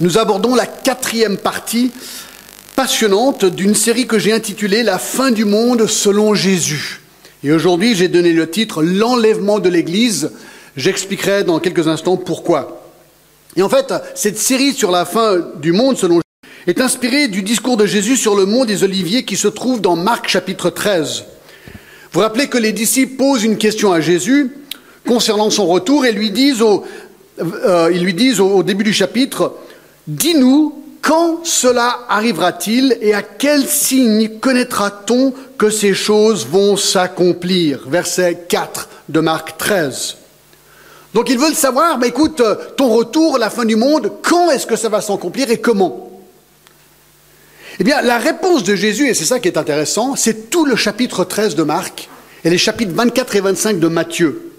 nous abordons la quatrième partie passionnante d'une série que j'ai intitulée La fin du monde selon Jésus. Et aujourd'hui, j'ai donné le titre L'enlèvement de l'Église. J'expliquerai dans quelques instants pourquoi. Et en fait, cette série sur la fin du monde selon Jésus est inspirée du discours de Jésus sur le mont des Oliviers qui se trouve dans Marc chapitre 13. Vous rappelez que les disciples posent une question à Jésus concernant son retour et lui disent au, euh, lui disent au début du chapitre, Dis-nous quand cela arrivera-t-il et à quel signe connaîtra-t-on que ces choses vont s'accomplir? Verset 4 de Marc 13. Donc ils veulent savoir, bah, écoute, ton retour, la fin du monde, quand est-ce que ça va s'accomplir et comment? Eh bien, la réponse de Jésus, et c'est ça qui est intéressant, c'est tout le chapitre 13 de Marc et les chapitres 24 et 25 de Matthieu.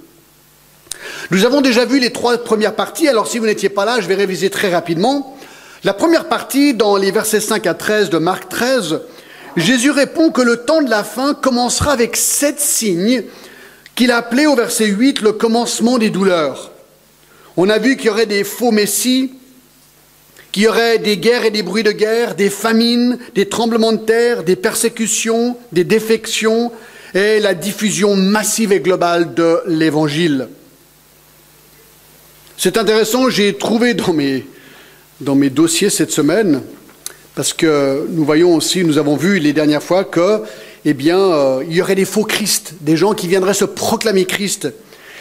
Nous avons déjà vu les trois premières parties, alors si vous n'étiez pas là, je vais réviser très rapidement. La première partie, dans les versets 5 à 13 de Marc 13, Jésus répond que le temps de la fin commencera avec sept signes qu'il a appelés au verset 8 le commencement des douleurs. On a vu qu'il y aurait des faux messies, qu'il y aurait des guerres et des bruits de guerre, des famines, des tremblements de terre, des persécutions, des défections et la diffusion massive et globale de l'Évangile. C'est intéressant, j'ai trouvé dans mes, dans mes dossiers cette semaine, parce que nous voyons aussi, nous avons vu les dernières fois que, eh bien, euh, il y aurait des faux Christ, des gens qui viendraient se proclamer Christ.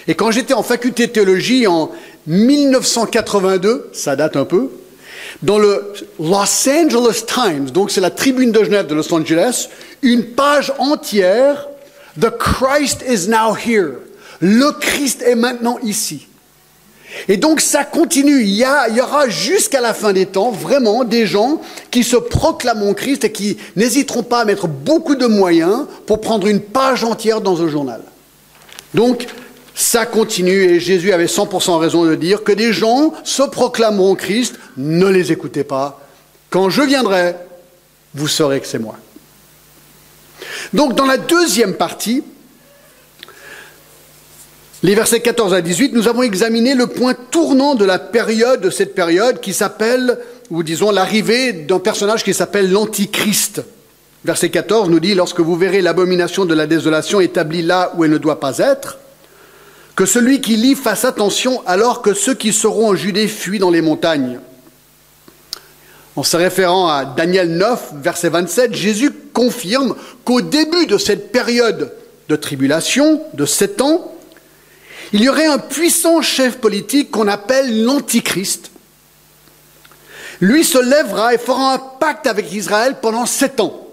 Et quand j'étais en faculté de théologie en 1982, ça date un peu, dans le Los Angeles Times, donc c'est la tribune de Genève de Los Angeles, une page entière, The Christ is now here. Le Christ est maintenant ici. Et donc ça continue. Il y, aura jusqu'à la fin des temps vraiment des gens qui se proclameront Christ et qui n'hésiteront pas à mettre beaucoup de moyens pour prendre une page entière dans un journal. Donc ça continue et Jésus avait 100% raison de dire que des gens se proclameront Christ, ne les écoutez pas. Quand je viendrai, vous saurez que c'est moi. Donc dans la deuxième partie, les versets 14 à 18, nous avons examiné le point tournant de la période, de cette période qui s'appelle, ou disons l'arrivée d'un personnage qui s'appelle l'Antichrist. Verset 14 nous dit, lorsque vous verrez l'abomination de la désolation établie là où elle ne doit pas être, que celui qui lit fasse attention alors que ceux qui seront en Judée fuient dans les montagnes. En se référant à Daniel 9, verset 27, Jésus confirme qu'au début de cette période de tribulation, de sept ans, il y aurait un puissant chef politique qu'on appelle l'Antichrist. Lui se lèvera et fera un pacte avec Israël pendant sept ans.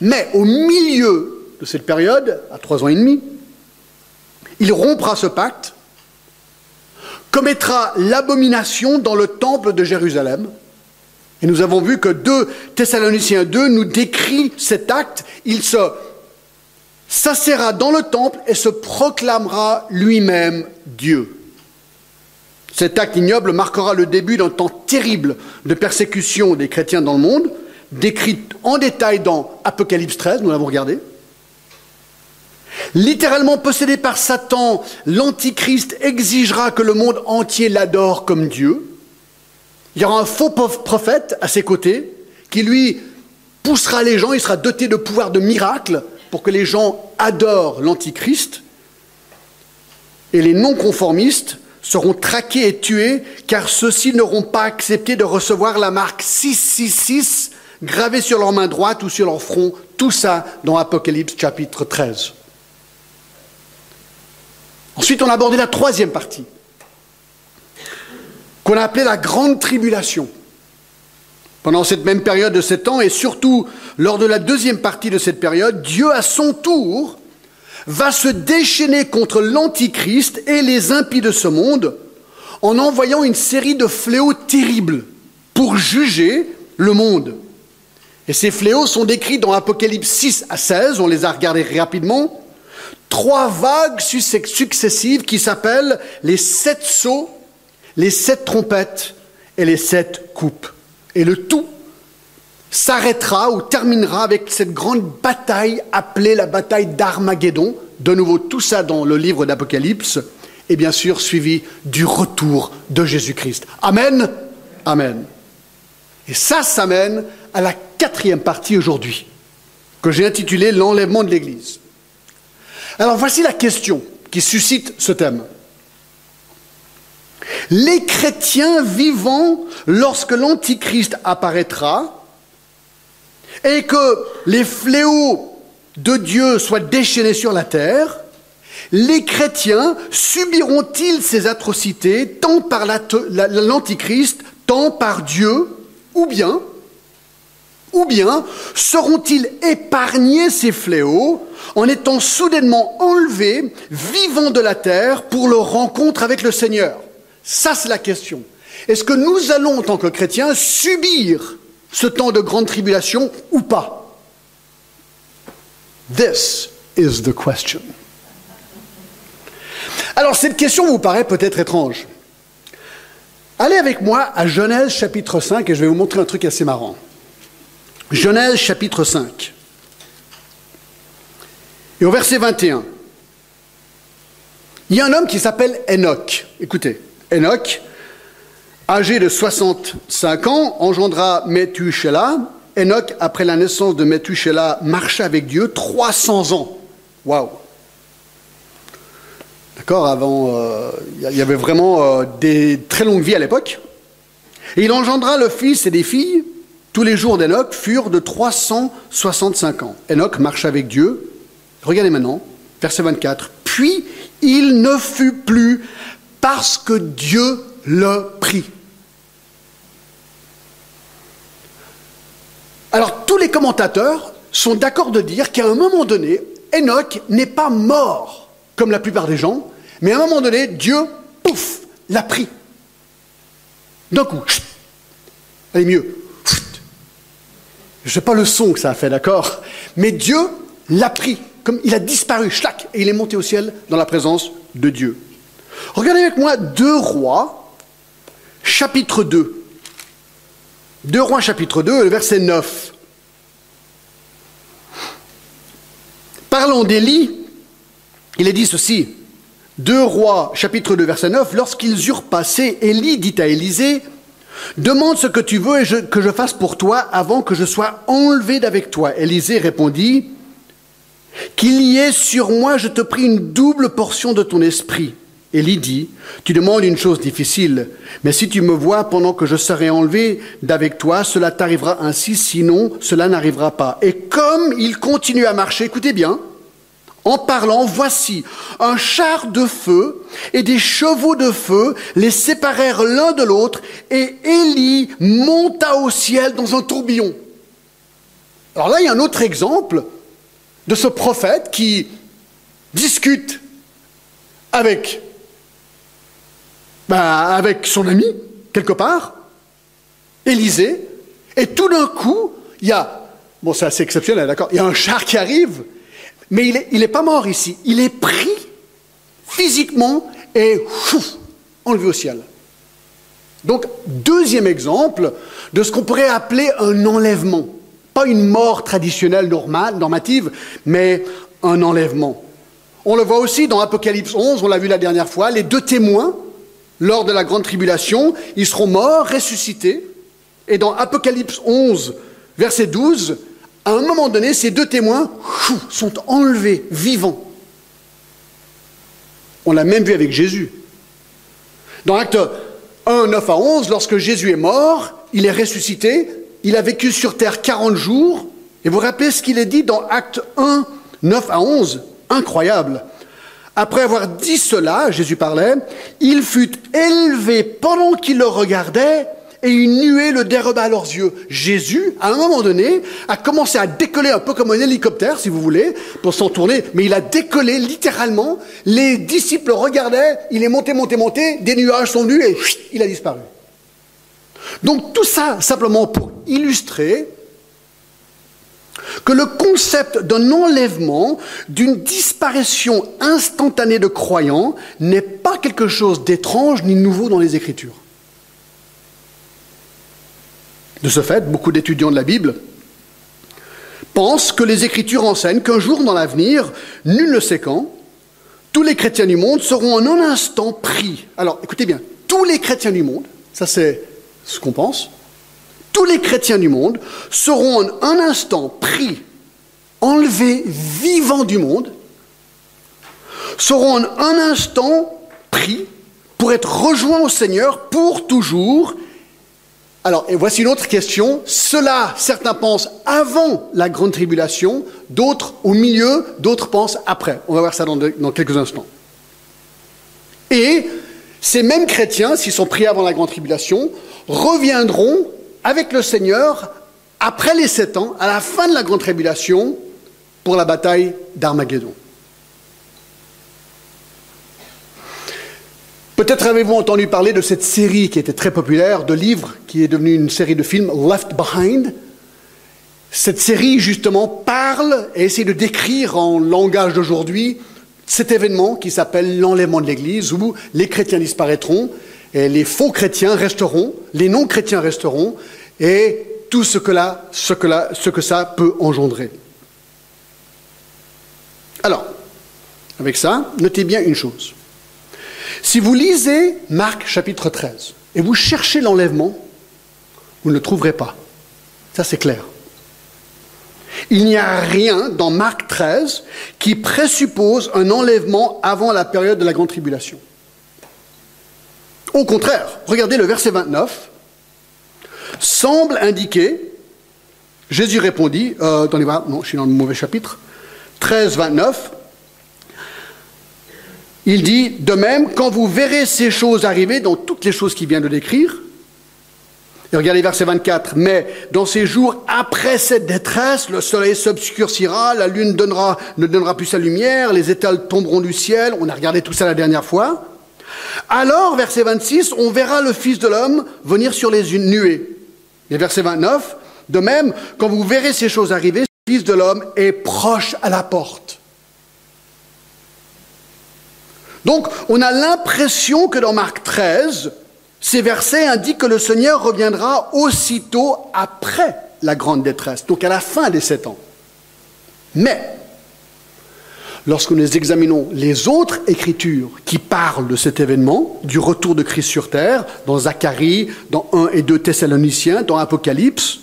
Mais au milieu de cette période, à trois ans et demi, il rompra ce pacte, commettra l'abomination dans le temple de Jérusalem. Et nous avons vu que 2 Thessaloniciens 2 nous décrit cet acte. Il se s'assera dans le temple et se proclamera lui-même Dieu. Cet acte ignoble marquera le début d'un temps terrible de persécution des chrétiens dans le monde, décrit en détail dans Apocalypse 13, nous l'avons regardé. Littéralement possédé par Satan, l'Antichrist exigera que le monde entier l'adore comme Dieu. Il y aura un faux prophète à ses côtés qui lui poussera les gens, il sera doté de pouvoirs de miracles pour que les gens adorent l'Antichrist, et les non-conformistes seront traqués et tués, car ceux-ci n'auront pas accepté de recevoir la marque 666 gravée sur leur main droite ou sur leur front, tout ça dans Apocalypse chapitre 13. Ensuite, on a abordé la troisième partie, qu'on a appelée la grande tribulation. Pendant cette même période de sept ans, et surtout lors de la deuxième partie de cette période, Dieu à son tour va se déchaîner contre l'Antichrist et les impies de ce monde en envoyant une série de fléaux terribles pour juger le monde. Et ces fléaux sont décrits dans Apocalypse 6 à 16, on les a regardés rapidement. Trois vagues successives qui s'appellent les sept sceaux, les sept trompettes et les sept coupes. Et le tout s'arrêtera ou terminera avec cette grande bataille appelée la bataille d'Armageddon. De nouveau, tout ça dans le livre d'Apocalypse, et bien sûr suivi du retour de Jésus-Christ. Amen. Amen. Et ça, ça mène à la quatrième partie aujourd'hui, que j'ai intitulée L'enlèvement de l'Église. Alors voici la question qui suscite ce thème. Les chrétiens vivants lorsque l'Antichrist apparaîtra et que les fléaux de Dieu soient déchaînés sur la terre, les chrétiens subiront-ils ces atrocités tant par l'Antichrist, tant par Dieu, ou bien, ou bien seront-ils épargnés ces fléaux en étant soudainement enlevés, vivants de la terre, pour leur rencontre avec le Seigneur? Ça, c'est la question. Est-ce que nous allons, en tant que chrétiens, subir ce temps de grande tribulation ou pas? This is the question. Alors cette question vous paraît peut-être étrange. Allez avec moi à Genèse chapitre 5 et je vais vous montrer un truc assez marrant. Genèse chapitre 5. Et au verset 21, il y a un homme qui s'appelle Enoch. Écoutez, Enoch, âgé de 65 ans, engendra Methuselah. Enoch, après la naissance de Methuselah, marcha avec Dieu 300 ans. Waouh D'accord Avant, euh, il y avait vraiment euh, des très longues vies à l'époque. Et il engendra le fils et des filles. Tous les jours d'Enoch furent de 365 ans. Enoch marcha avec Dieu. Regardez maintenant, verset 24. Puis il ne fut plus parce que Dieu le prit. Alors tous les commentateurs sont d'accord de dire qu'à un moment donné, Enoch n'est pas mort comme la plupart des gens, mais à un moment donné, Dieu, pouf, l'a pris. D'un coup, allez mieux. Je ne sais pas le son que ça a fait, d'accord? Mais Dieu l'a pris, comme il a disparu, schlac, et il est monté au ciel dans la présence de Dieu. Regardez avec moi deux rois, chapitre 2. Deux rois, chapitre 2, le verset 9. Parlons d'Élie, il est dit ceci, 2 Rois, chapitre 2, verset 9, lorsqu'ils eurent passé, Élie dit à Élisée, Demande ce que tu veux et que je fasse pour toi avant que je sois enlevé d'avec toi. Élisée répondit, Qu'il y ait sur moi, je te prie, une double portion de ton esprit. Élie dit, Tu demandes une chose difficile, mais si tu me vois pendant que je serai enlevé d'avec toi, cela t'arrivera ainsi, sinon cela n'arrivera pas. Et comme il continue à marcher, écoutez bien, en parlant, voici, un char de feu et des chevaux de feu les séparèrent l'un de l'autre, et Élie monta au ciel dans un tourbillon. Alors là, il y a un autre exemple de ce prophète qui discute avec, ben, avec son ami, quelque part, Élisée, et tout d'un coup, il y a, bon c'est assez exceptionnel, d'accord, il y a un char qui arrive, mais il n'est pas mort ici. Il est pris physiquement et enlevé au ciel. Donc, deuxième exemple de ce qu'on pourrait appeler un enlèvement. Pas une mort traditionnelle, normale, normative, mais un enlèvement. On le voit aussi dans Apocalypse 11, on l'a vu la dernière fois, les deux témoins, lors de la grande tribulation, ils seront morts, ressuscités. Et dans Apocalypse 11, verset 12, à un moment donné, ces deux témoins sont enlevés, vivants. On l'a même vu avec Jésus. Dans Acte 1, 9 à 11, lorsque Jésus est mort, il est ressuscité, il a vécu sur terre 40 jours, et vous, rappelez ce qu'il est dit dans Acte 1, 9 à 11 Incroyable. Après avoir dit cela, Jésus parlait, il fut élevé pendant qu'il le regardait, et une nuée le déroba à leurs yeux. Jésus, à un moment donné, a commencé à décoller un peu comme un hélicoptère, si vous voulez, pour s'en tourner, mais il a décollé littéralement. Les disciples regardaient, il est monté, monté, monté, des nuages sont venus et il a disparu. Donc tout ça, simplement pour illustrer que le concept d'un enlèvement, d'une disparition instantanée de croyants n'est pas quelque chose d'étrange ni nouveau dans les Écritures. De ce fait, beaucoup d'étudiants de la Bible pensent que les Écritures enseignent qu'un jour dans l'avenir, nul ne sait quand, tous les chrétiens du monde seront en un instant pris. Alors écoutez bien, tous les chrétiens du monde, ça c'est ce qu'on pense, tous les chrétiens du monde seront en un instant pris, enlevés vivants du monde, seront en un instant pris pour être rejoints au Seigneur pour toujours. Alors, et voici une autre question. Cela, certains pensent avant la grande tribulation, d'autres au milieu, d'autres pensent après. On va voir ça dans, quelques instants. Et ces mêmes chrétiens, s'ils sont pris avant la grande tribulation, reviendront avec le Seigneur après les sept ans, à la fin de la grande tribulation, pour la bataille d'Armageddon. Peut-être avez-vous entendu parler de cette série qui était très populaire, de livres, qui est devenue une série de films, Left Behind. Cette série, justement, parle et essaie de décrire en langage d'aujourd'hui cet événement qui s'appelle l'enlèvement de l'Église, où les chrétiens disparaîtront, et les faux chrétiens resteront, les non-chrétiens resteront, et tout ce que, là, ça peut engendrer. Alors, avec ça, notez bien une chose. Si vous lisez Marc chapitre 13 et vous cherchez l'enlèvement, vous ne le trouverez pas. Ça, c'est clair. Il n'y a rien dans Marc 13 qui présuppose un enlèvement avant la période de la grande tribulation. Au contraire, regardez le verset 29, semble indiquer, Jésus répondit, euh, attendez, non, je suis dans le mauvais chapitre, 13, 29, il dit, de même, quand vous verrez ces choses arriver, dans toutes les choses qu'il vient de décrire, et regardez verset 24. Mais dans ces jours après cette détresse, le soleil s'obscurcira, la lune ne donnera plus sa lumière, les étoiles tomberont du ciel. On a regardé tout ça la dernière fois. Alors, verset 26, on verra le Fils de l'homme venir sur les nuées. Et verset 29, de même, quand vous verrez ces choses arriver, le Fils de l'homme est proche à la porte. Donc, on a l'impression que dans Marc 13, ces versets indiquent que le Seigneur reviendra aussitôt après la grande détresse, donc à la fin des sept ans. Mais, lorsque nous examinons les autres écritures qui parlent de cet événement, du retour de Christ sur terre, dans Zacharie, dans 1 et 2 Thessaloniciens, dans Apocalypse,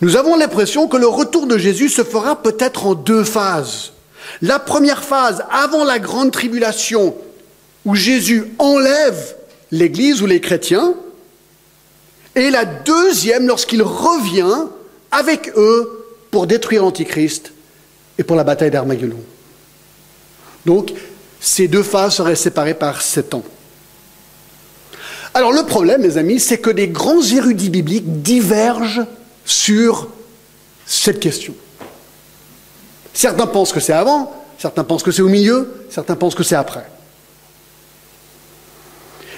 nous avons l'impression que le retour de Jésus se fera peut-être en deux phases. La première phase, avant la grande tribulation, où Jésus enlève l'Église ou les chrétiens, et la deuxième lorsqu'il revient avec eux pour détruire l'Antichrist et pour la bataille d'Armageddon. Donc, ces deux phases seraient séparées par sept ans. Alors le problème, mes amis, c'est que des grands érudits bibliques divergent sur cette question. Certains pensent que c'est avant, certains pensent que c'est au milieu, certains pensent que c'est après.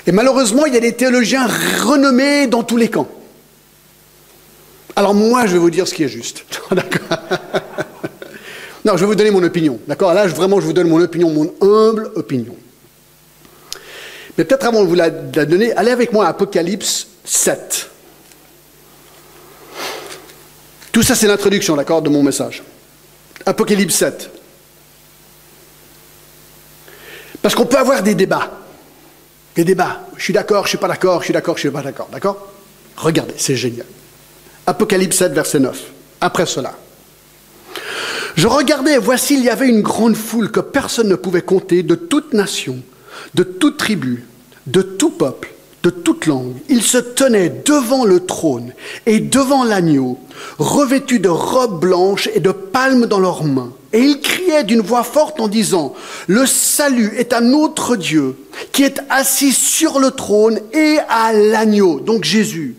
Et malheureusement, il y a des théologiens renommés dans tous les camps. Alors moi, je vais vous dire ce qui est juste. non, je vais vous donner mon opinion. D'accord? Là, vraiment, je vous donne mon opinion, mon humble opinion. Mais peut-être avant de vous la, donner, allez avec moi à Apocalypse 7. Tout ça, c'est l'introduction, d'accord, de mon message. Apocalypse 7. Parce qu'on peut avoir des débats. Des débats. Je suis d'accord, je suis pas d'accord, je suis d'accord, je suis pas d'accord. D'accord? Regardez, c'est génial. Apocalypse 7, verset 9. Après cela. Je regardais, voici, il y avait une grande foule que personne ne pouvait compter, de toute nation, de toute tribu, de tout peuple, de toute langue. Ils se tenaient devant le trône et devant l'agneau, revêtus de robes blanches et de palmes dans leurs mains. Et ils criaient d'une voix forte en disant, Le salut est à notre Dieu, qui est assis sur le trône et à l'agneau, donc Jésus.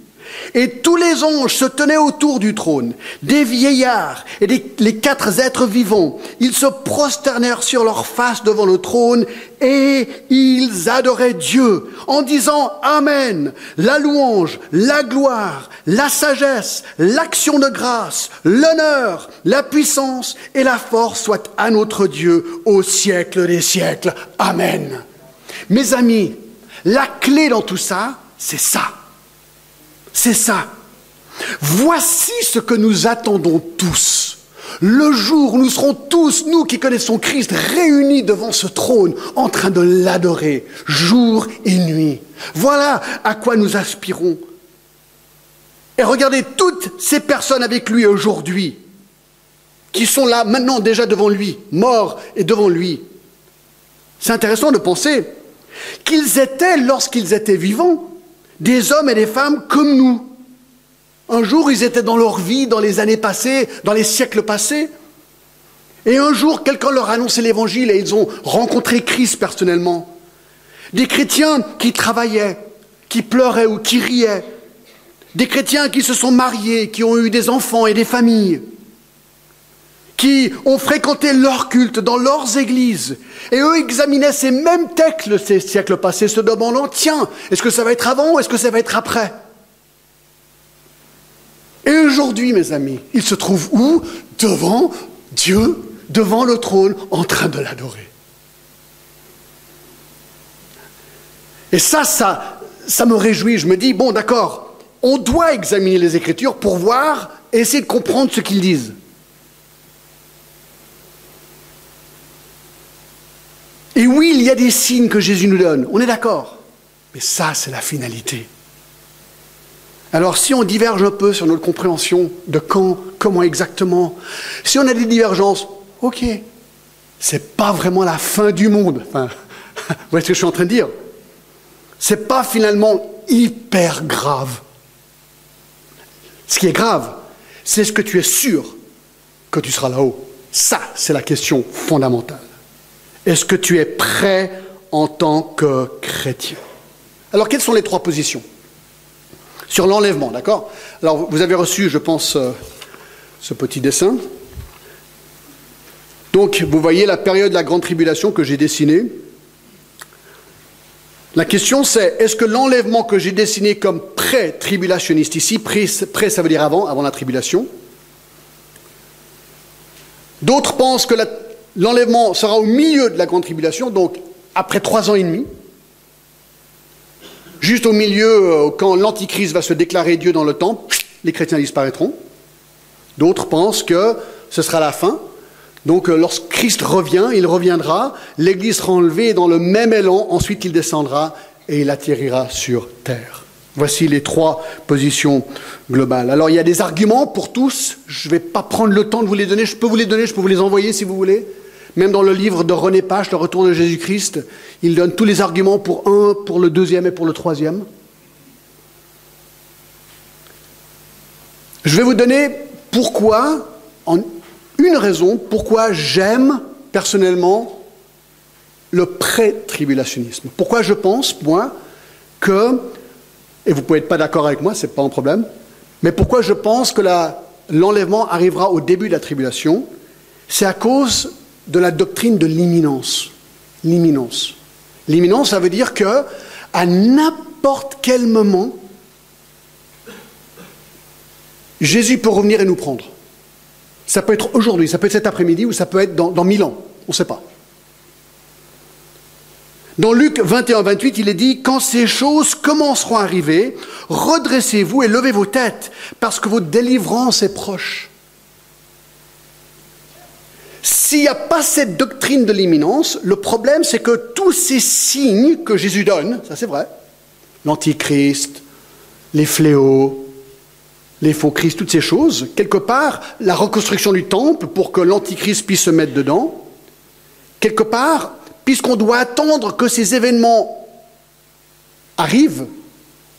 Et tous les anges se tenaient autour du trône, des vieillards et les quatre êtres vivants. Ils se prosternèrent sur leur face devant le trône et ils adoraient Dieu en disant Amen, la louange, la gloire, la sagesse, l'action de grâce, l'honneur, la puissance et la force soient à notre Dieu au siècle des siècles. Amen. Mes amis, la clé dans tout ça, c'est ça. C'est ça. Voici ce que nous attendons tous. Le jour où nous serons tous, nous qui connaissons Christ, réunis devant ce trône, en train de l'adorer, jour et nuit. Voilà à quoi nous aspirons. Et regardez toutes ces personnes avec lui aujourd'hui, qui sont là maintenant déjà devant lui, morts et devant lui. C'est intéressant de penser qu'ils étaient, lorsqu'ils étaient vivants, des hommes et des femmes comme nous. Un jour, ils étaient dans leur vie, dans les années passées, dans les siècles passés. Et un jour, quelqu'un leur a l'évangile et ils ont rencontré Christ personnellement. Des chrétiens qui travaillaient, qui pleuraient ou qui riaient. Des chrétiens qui se sont mariés, qui ont eu des enfants et des familles qui ont fréquenté leur culte dans leurs églises, et eux examinaient ces mêmes textes ces siècles passés, se demandant, tiens, est-ce que ça va être avant ou est-ce que ça va être après? Et aujourd'hui, mes amis, ils se trouvent où? Devant Dieu, devant le trône, en train de l'adorer. Et ça, ça, ça me réjouit. Je me dis, bon, d'accord, on doit examiner les Écritures pour voir et essayer de comprendre ce qu'ils disent. Et oui, il y a des signes que Jésus nous donne, on est d'accord. Mais ça, c'est la finalité. Alors si on diverge un peu sur notre compréhension de quand, comment exactement, si on a des divergences, ok, c'est pas vraiment la fin du monde. Vous voyez ce que je suis en train de dire C'est pas finalement hyper grave. Ce qui est grave, c'est ce que tu es sûr que tu seras là-haut. Ça, c'est la question fondamentale. Est-ce que tu es prêt en tant que chrétien? Alors, quelles sont les trois positions? Sur l'enlèvement, d'accord? Alors, vous avez reçu, je pense, euh, ce petit dessin. Donc, vous voyez la période de la grande tribulation que j'ai dessinée. La question c'est, est-ce que l'enlèvement que j'ai dessiné comme pré-tribulationniste ici, pré, ça veut dire avant, avant la tribulation, d'autres pensent que la L'enlèvement sera au milieu de la grande tribulation, donc après trois ans et demi. Juste au milieu, euh, quand l'Antichrist va se déclarer Dieu dans le temple, les chrétiens disparaîtront. D'autres pensent que ce sera la fin. Donc euh, lorsque Christ revient, il reviendra, l'Église sera enlevée dans le même élan, ensuite il descendra et il atterrira sur terre. Voici les trois positions globales. Alors il y a des arguments pour tous, je ne vais pas prendre le temps de vous les donner, je peux vous les donner, je peux vous les envoyer si vous voulez. Même dans le livre de René Pache, Le Retour de Jésus-Christ, il donne tous les arguments pour un, pour le deuxième et pour le troisième. Je vais vous donner pourquoi, en une raison, pourquoi j'aime personnellement le pré-tribulationnisme. Pourquoi je pense, moi, que, et vous pouvez être pas d'accord avec moi, ce n'est pas un problème, mais pourquoi je pense que l'enlèvement arrivera au début de la tribulation, c'est à cause de la doctrine de l'imminence. L'imminence. L'imminence, ça veut dire que à n'importe quel moment, Jésus peut revenir et nous prendre. Ça peut être aujourd'hui, ça peut être cet après-midi ou ça peut être dans, mille ans. On ne sait pas. Dans Luc 21, 28, il est dit, quand ces choses commenceront à arriver, redressez-vous et levez vos têtes, parce que votre délivrance est proche. S'il n'y a pas cette doctrine de l'imminence, le problème c'est que tous ces signes que Jésus donne, ça c'est vrai, l'antichrist, les fléaux, les faux Christ, toutes ces choses, quelque part, la reconstruction du temple pour que l'antichrist puisse se mettre dedans, quelque part, puisqu'on doit attendre que ces événements arrivent,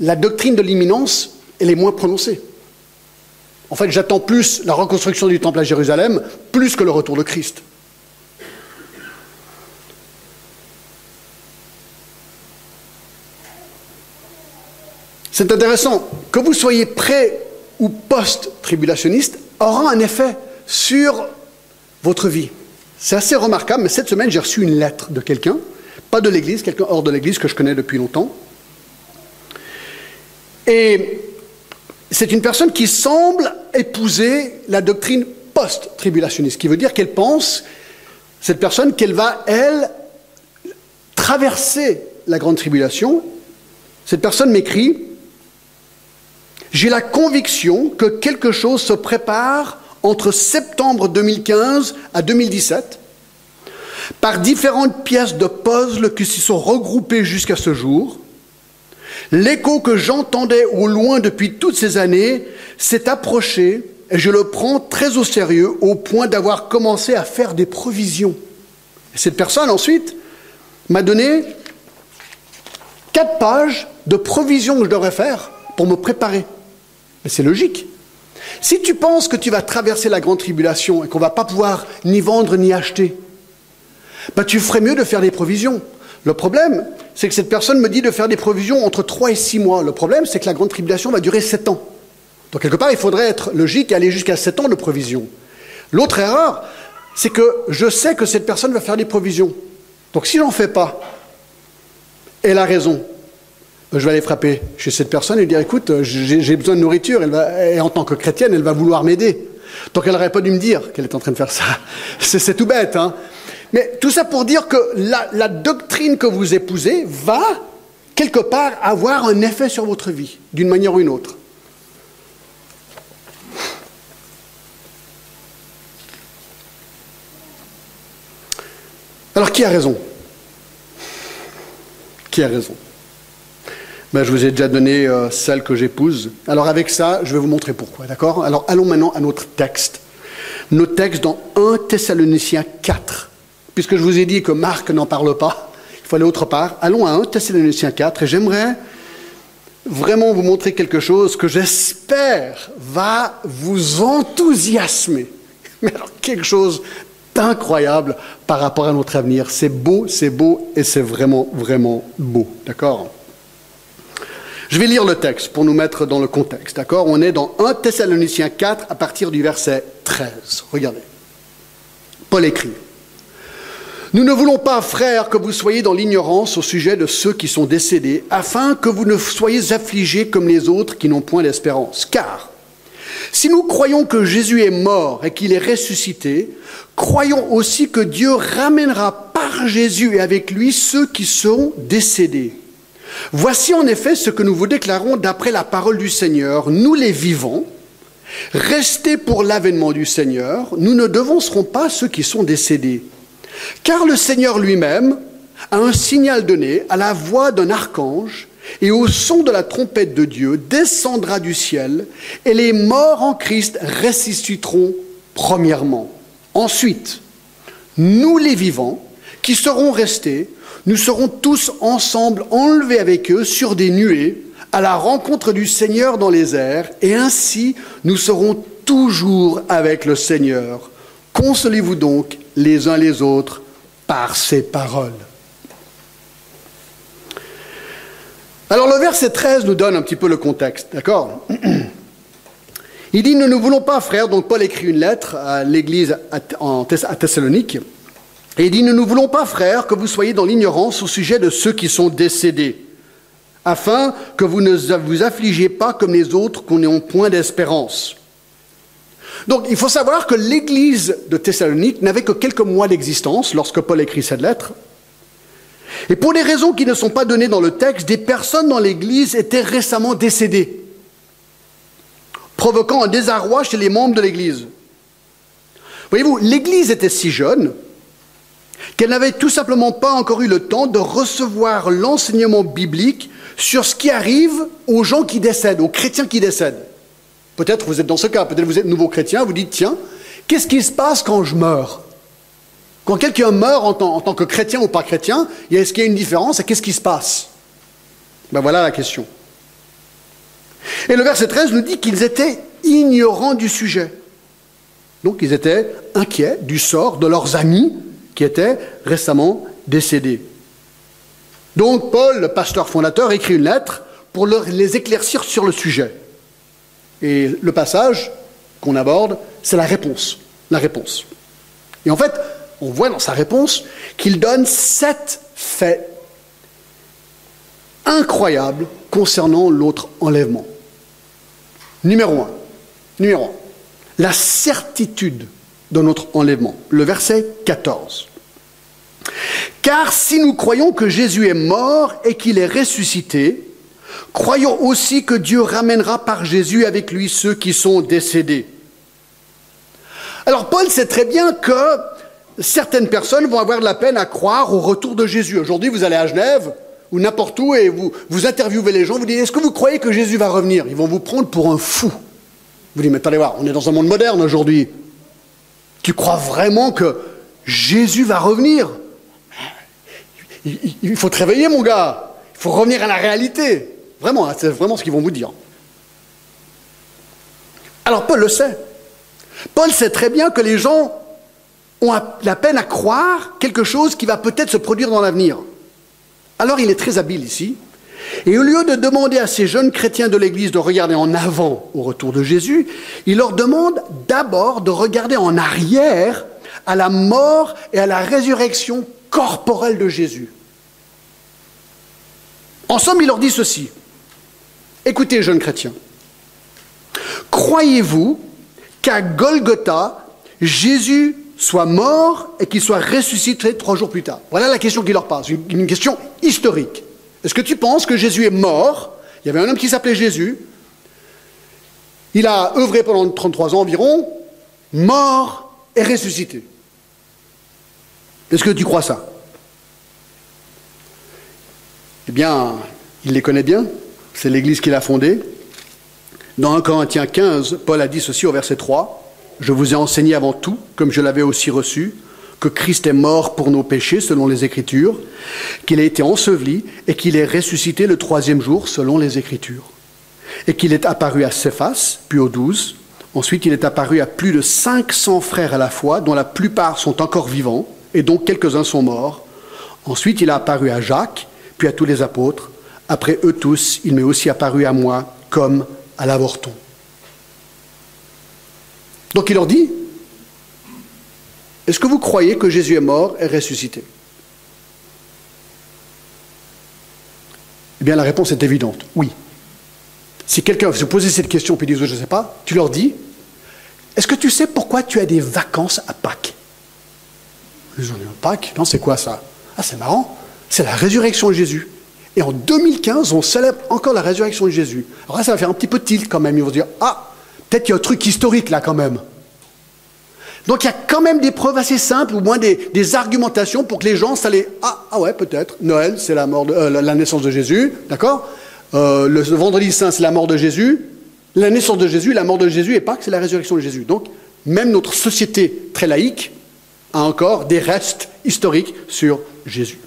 la doctrine de l'imminence, elle est moins prononcée. En fait, j'attends plus la reconstruction du temple à Jérusalem, plus que le retour de Christ. C'est intéressant. Que vous soyez prêt ou post-tribulationniste aura un effet sur votre vie. C'est assez remarquable, mais cette semaine, j'ai reçu une lettre de quelqu'un, pas de l'Église, quelqu'un hors de l'Église que je connais depuis longtemps. Et c'est une personne qui semble épouser la doctrine post-tribulationniste, qui veut dire qu'elle pense, cette personne, qu'elle va, elle, traverser la grande tribulation. Cette personne m'écrit, j'ai la conviction que quelque chose se prépare entre septembre 2015 à 2017 par différentes pièces de puzzle qui s'y sont regroupées jusqu'à ce jour L'écho que j'entendais au loin depuis toutes ces années s'est approché et je le prends très au sérieux au point d'avoir commencé à faire des provisions. Et cette personne ensuite m'a donné quatre pages de provisions que je devrais faire pour me préparer. Mais c'est logique. Si tu penses que tu vas traverser la grande tribulation et qu'on ne va pas pouvoir ni vendre ni acheter, bah tu ferais mieux de faire des provisions. Le problème, c'est que cette personne me dit de faire des provisions entre 3 et 6 mois. Le problème, c'est que la grande tribulation va durer 7 ans. Donc quelque part, il faudrait être logique et aller jusqu'à 7 ans de provisions. L'autre erreur, c'est que je sais que cette personne va faire des provisions. Donc si j'en fais pas, elle a raison. Ben, je vais aller frapper chez cette personne et dire écoute, j'ai besoin de nourriture, et en tant que chrétienne, elle va vouloir m'aider. Donc elle n'aurait pas dû me dire qu'elle est en train de faire ça. C'est tout bête, hein. Mais tout ça pour dire que la, doctrine que vous épousez va, quelque part, avoir un effet sur votre vie, d'une manière ou une autre. Alors qui a raison? Qui a raison? Ben, Je vous ai déjà donné euh, celle que j'épouse. Alors avec ça, je vais vous montrer pourquoi, d'accord? Alors allons maintenant à notre texte. Notre texte dans 1 Thessaloniciens 4. Puisque je vous ai dit que Marc n'en parle pas, il faut aller autre part. Allons à 1 Thessaloniciens 4 et j'aimerais vraiment vous montrer quelque chose que j'espère va vous enthousiasmer. Mais alors quelque chose incroyable par rapport à notre avenir. C'est beau, c'est beau et c'est vraiment, vraiment beau. D'accord? Je vais lire le texte pour nous mettre dans le contexte. D'accord? On est dans 1 Thessaloniciens 4 à partir du verset 13. Regardez. Paul écrit. Nous ne voulons pas, frères, que vous soyez dans l'ignorance au sujet de ceux qui sont décédés, afin que vous ne soyez affligés comme les autres qui n'ont point d'espérance. Car si nous croyons que Jésus est mort et qu'il est ressuscité, croyons aussi que Dieu ramènera par Jésus et avec lui ceux qui sont décédés. Voici en effet ce que nous vous déclarons d'après la parole du Seigneur. Nous les vivants, restés pour l'avènement du Seigneur, nous ne devancerons pas ceux qui sont décédés. Car le Seigneur lui-même a un signal donné à la voix d'un archange, et au son de la trompette de Dieu descendra du ciel, et les morts en Christ ressusciteront premièrement. Ensuite, nous les vivants, qui serons restés, nous serons tous ensemble enlevés avec eux sur des nuées à la rencontre du Seigneur dans les airs, et ainsi nous serons toujours avec le Seigneur. Consolez-vous donc les uns les autres par ces paroles. Alors le verset 13 nous donne un petit peu le contexte, d'accord? Il dit, nous ne voulons pas, frères, donc Paul écrit une lettre à l'église à Thessalonique, et il dit, nous ne voulons pas, frères, que vous soyez dans l'ignorance au sujet de ceux qui sont décédés, afin que vous ne vous affligiez pas comme les autres qu'on n'ait point d'espérance. Donc il faut savoir que l'église de Thessalonique n'avait que quelques mois d'existence lorsque Paul écrit cette lettre, et pour des raisons qui ne sont pas données dans le texte, des personnes dans l'Église étaient récemment décédées, provoquant un désarroi chez les membres de l'Église. Voyez-vous, l'Église était si jeune qu'elle n'avait tout simplement pas encore eu le temps de recevoir l'enseignement biblique sur ce qui arrive aux gens qui décèdent, aux chrétiens qui décèdent. Peut-être vous êtes dans ce cas, peut-être vous êtes nouveau chrétien, vous dites, tiens, qu'est-ce qui se passe quand je meurs? Quand quelqu'un meurt en tant, que chrétien ou pas chrétien, est-ce qu'il y a une différence et qu'est-ce qui se passe? Ben voilà la question. Et le verset 13 nous dit qu'ils étaient ignorants du sujet. Donc ils étaient inquiets du sort de leurs amis qui étaient récemment décédés. Donc Paul, le pasteur fondateur, écrit une lettre pour les éclaircir sur le sujet. Et le passage qu'on aborde, c'est la réponse. La réponse. Et en fait, on voit dans sa réponse qu'il donne sept faits incroyables concernant l'autre enlèvement. Numéro un, numéro un, la certitude de notre enlèvement. Le verset 14. Car si nous croyons que Jésus est mort et qu'il est ressuscité, croyons aussi que Dieu ramènera par Jésus avec lui ceux qui sont décédés. Alors Paul sait très bien que certaines personnes vont avoir de la peine à croire au retour de Jésus. Aujourd'hui, vous allez à Genève, ou n'importe où et vous, interviewez les gens, vous dites, est-ce que vous croyez que Jésus va revenir? Ils vont vous prendre pour un fou. Vous dites, mais attendez voir, on est dans un monde moderne aujourd'hui. Tu crois vraiment que Jésus va revenir? Il, faut te réveiller, mon gars. Il faut revenir à la réalité. Vraiment, hein, c'est vraiment ce qu'ils vont vous dire. Alors Paul le sait. Paul sait très bien que les gens ont la peine à croire quelque chose qui va peut-être se produire dans l'avenir. Alors il est très habile ici. Et au lieu de demander à ces jeunes chrétiens de l'Église de regarder en avant au retour de Jésus, il leur demande d'abord de regarder en arrière à la mort et à la résurrection corporelle de Jésus. En somme, il leur dit ceci. Écoutez, jeunes chrétiens, croyez-vous qu'à Golgotha, Jésus soit mort et qu'il soit ressuscité trois jours plus tard? Voilà la question qu'il leur pose, une, question historique. Est-ce que tu penses que Jésus est mort? Il y avait un homme qui s'appelait Jésus. Il a œuvré pendant 33 ans environ, mort et ressuscité. Est-ce que tu crois ça? Eh bien, il les connaît bien. C'est l'Église qu'il a fondée. Dans 1 Corinthiens 15, Paul a dit ceci au verset 3. Je vous ai enseigné avant tout, comme je l'avais aussi reçu, que Christ est mort pour nos péchés selon les Écritures, qu'il a été enseveli et qu'il est ressuscité le troisième jour selon les Écritures, et qu'il est apparu à Céphas, puis aux douze. Ensuite, il est apparu à plus de 500 frères à la fois, dont la plupart sont encore vivants, et dont quelques-uns sont morts. Ensuite, il a apparu à Jacques, puis à tous les apôtres. Après eux tous, il m'est aussi apparu à moi comme à l'avorton. Donc il leur dit, est-ce que vous croyez que Jésus est mort et ressuscité? Eh bien la réponse est évidente, oui. Si quelqu'un se posait cette question puis dit, je ne sais pas, tu leur dis, est-ce que tu sais pourquoi tu as des vacances à Pâques? J'en ai un Pâques? Non, c'est quoi ça? Ah, c'est marrant. C'est la résurrection de Jésus. Et en 2015, on célèbre encore la résurrection de Jésus. Alors là, ça va faire un petit peu tilt quand même. Ils vont se dire Ah, peut-être qu'il y a un truc historique là quand même. Donc il y a quand même des preuves assez simples, ou moins des, argumentations pour que les gens, ça les. Ah, ah ouais, peut-être. Noël, c'est la, euh, naissance de Jésus. D'accord? Euh, Le vendredi saint, c'est la mort de Jésus. La naissance de Jésus, la mort de Jésus, et Pâques, c'est la résurrection de Jésus. Donc, même notre société très laïque a encore des restes historiques sur Jésus.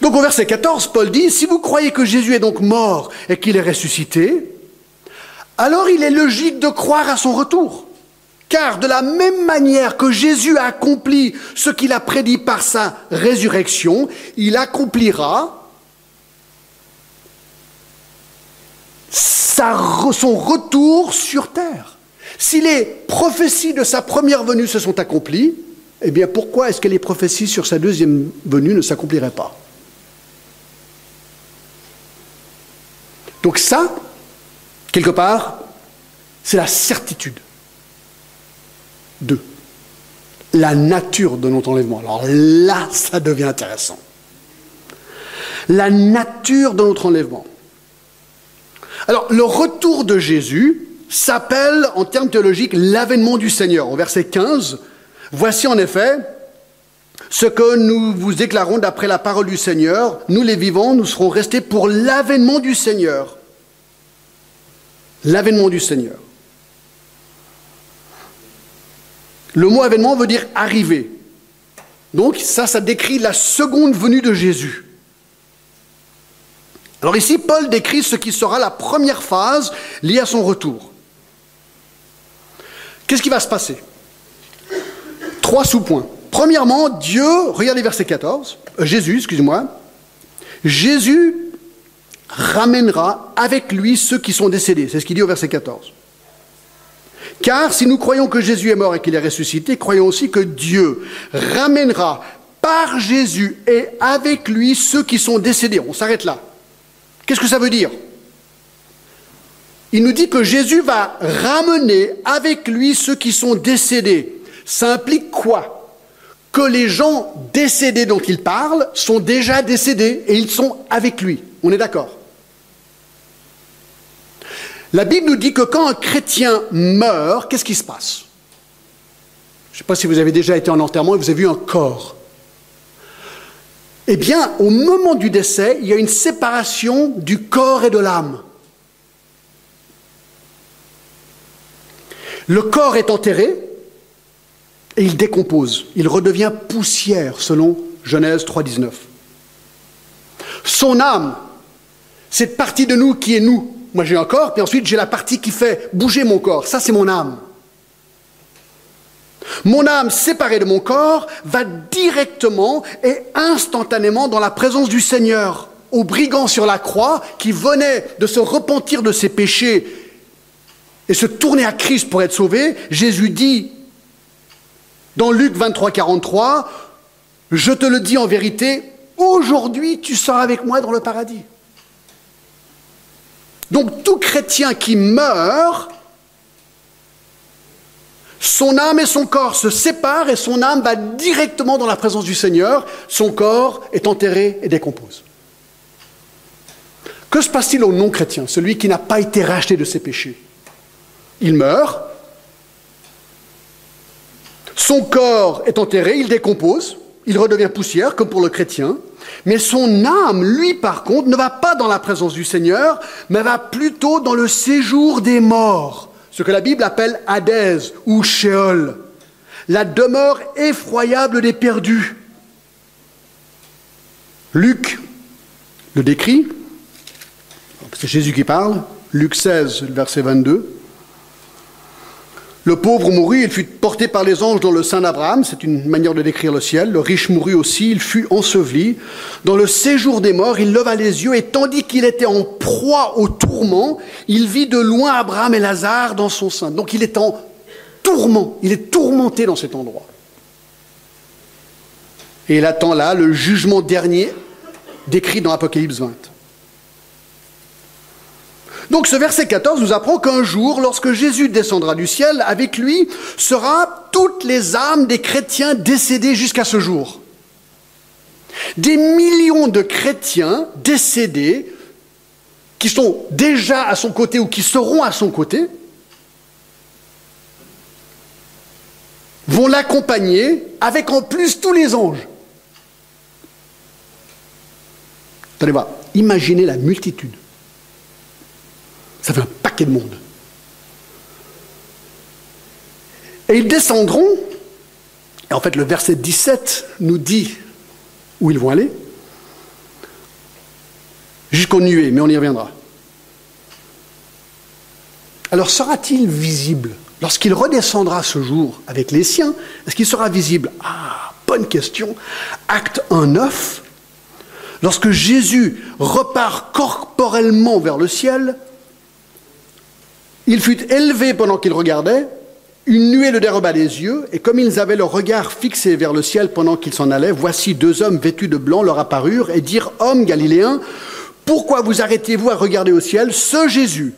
Donc au verset 14, Paul dit, si vous croyez que Jésus est donc mort et qu'il est ressuscité, alors il est logique de croire à son retour. Car de la même manière que Jésus a accompli ce qu'il a prédit par sa résurrection, il accomplira son retour sur terre. Si les prophéties de sa première venue se sont accomplies, eh bien pourquoi est-ce que les prophéties sur sa deuxième venue ne s'accompliraient pas? Donc ça, quelque part, c'est la certitude. de La nature de notre enlèvement. Alors là, ça devient intéressant. La nature de notre enlèvement. Alors, le retour de Jésus s'appelle, en termes théologiques, l'avènement du Seigneur. Au verset 15, voici en effet ce que nous vous déclarons d'après la parole du Seigneur. Nous les vivants, nous serons restés pour l'avènement du Seigneur. L'avènement du Seigneur. Le mot avènement veut dire arriver. Donc ça, ça décrit la seconde venue de Jésus. Alors ici, Paul décrit ce qui sera la première phase liée à son retour. Qu'est-ce qui va se passer? Trois sous-points. Premièrement, Dieu, regardez verset 14, euh, Jésus, excusez-moi, Jésus ramènera avec lui ceux qui sont décédés. C'est ce qu'il dit au verset 14. Car si nous croyons que Jésus est mort et qu'il est ressuscité, croyons aussi que Dieu ramènera par Jésus et avec lui ceux qui sont décédés. On s'arrête là. Qu'est-ce que ça veut dire? Il nous dit que Jésus va ramener avec lui ceux qui sont décédés. Ça implique quoi? Que les gens décédés dont il parle sont déjà décédés et ils sont avec lui. On est d'accord? La Bible nous dit que quand un chrétien meurt, qu'est-ce qui se passe? Je ne sais pas si vous avez déjà été en enterrement et vous avez vu un corps. eh bien, au moment du décès, il y a une séparation du corps et de l'âme. Le corps est enterré et il décompose. Il redevient poussière, selon Genèse 3.19. Son âme, cette partie de nous qui est nous. Moi j'ai un corps, puis ensuite j'ai la partie qui fait bouger mon corps. Ça c'est mon âme. Mon âme séparée de mon corps va directement et instantanément dans la présence du Seigneur, au brigand sur la croix qui venait de se repentir de ses péchés et se tourner à Christ pour être sauvé. Jésus dit dans Luc 23, 43, Je te le dis en vérité, aujourd'hui tu seras avec moi dans le paradis. Donc tout chrétien qui meurt son âme et son corps se séparent et son âme va directement dans la présence du Seigneur. Son corps est enterré et décompose. Que se passe-t-il au non-chrétien, celui qui n'a pas été racheté de ses péchés Il meurt, son corps est enterré, il décompose, il redevient poussière, comme pour le chrétien, mais son âme, lui, par contre, ne va pas dans la présence du Seigneur, mais va plutôt dans le séjour des morts ce que la Bible appelle Hadès ou Sheol, la demeure effroyable des perdus. Luc le décrit, c'est Jésus qui parle, Luc 16, verset 22. Le pauvre mourut, il fut porté par les anges dans le sein d'Abraham, c'est une manière de décrire le ciel. Le riche mourut aussi, il fut enseveli. Dans le séjour des morts, il leva les yeux et tandis qu'il était en proie au tourment, il vit de loin Abraham et Lazare dans son sein. Donc il est en tourment, il est tourmenté dans cet endroit. Et il attend là le jugement dernier décrit dans Apocalypse 20. Donc ce verset 14 nous apprend qu'un jour, lorsque Jésus descendra du ciel, avec lui sera toutes les âmes des chrétiens décédés jusqu'à ce jour. Des millions de chrétiens décédés qui sont déjà à son côté ou qui seront à son côté vont l'accompagner avec en plus tous les anges. Allez voir, imaginez la multitude. Ça fait un paquet de monde. Et ils descendront, et en fait le verset 17 nous dit où ils vont aller, jusqu'aux nuées, mais on y reviendra. Alors sera-t-il visible lorsqu'il redescendra ce jour avec les siens? Est-ce qu'il sera visible? Ah, bonne question. Acte 1.9. Lorsque Jésus repart corporellement vers le ciel, il fut élevé pendant qu'il regardait, une nuée le déroba des yeux, et comme ils avaient le regard fixé vers le ciel pendant qu'ils s'en allaient, voici deux hommes vêtus de blanc leur apparurent et dirent Hommes galiléens, pourquoi vous arrêtez-vous à regarder au ciel? Ce Jésus,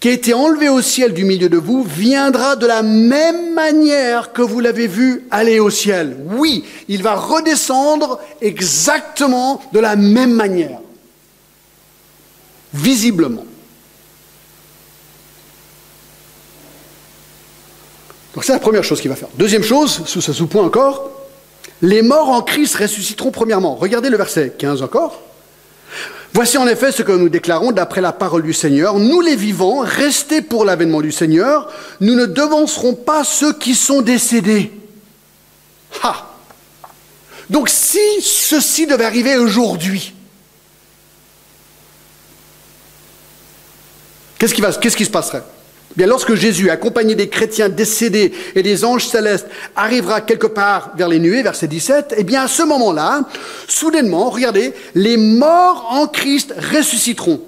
qui a été enlevé au ciel du milieu de vous, viendra de la même manière que vous l'avez vu aller au ciel. Oui, il va redescendre exactement de la même manière, visiblement. Donc c'est la première chose qu'il va faire. Deuxième chose, sous ce sous-point encore, les morts en Christ ressusciteront premièrement. Regardez le verset 15 encore. Voici en effet ce que nous déclarons d'après la parole du Seigneur. Nous les vivants, restés pour l'avènement du Seigneur, nous ne devancerons pas ceux qui sont décédés. Ha Donc si ceci devait arriver aujourd'hui, qu'est-ce qui, se passerait? Bien, lorsque Jésus, accompagné des chrétiens décédés et des anges célestes, arrivera quelque part vers les nuées, verset 17, eh bien, à ce moment-là, soudainement, regardez, les morts en Christ ressusciteront.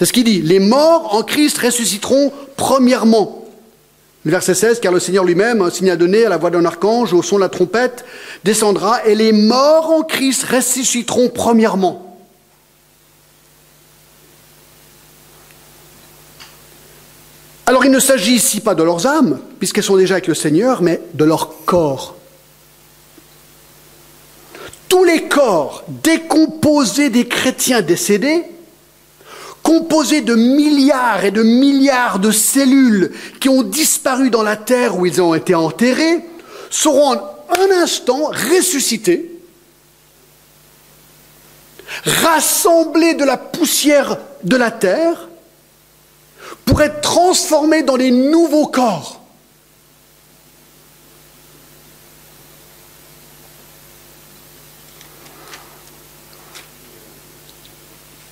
C'est ce qu'il dit. Les morts en Christ ressusciteront premièrement. Verset 16, car le Seigneur lui-même, un signe à donner à la voix d'un archange, au son de la trompette, descendra, et les morts en Christ ressusciteront premièrement. Alors il ne s'agit ici pas de leurs âmes, puisqu'elles sont déjà avec le Seigneur, mais de leur corps. Tous les corps décomposés des chrétiens décédés, composés de milliards et de milliards de cellules qui ont disparu dans la terre où ils ont été enterrés, seront en un instant ressuscités rassemblés de la poussière de la terre, pour être transformés dans des nouveaux corps.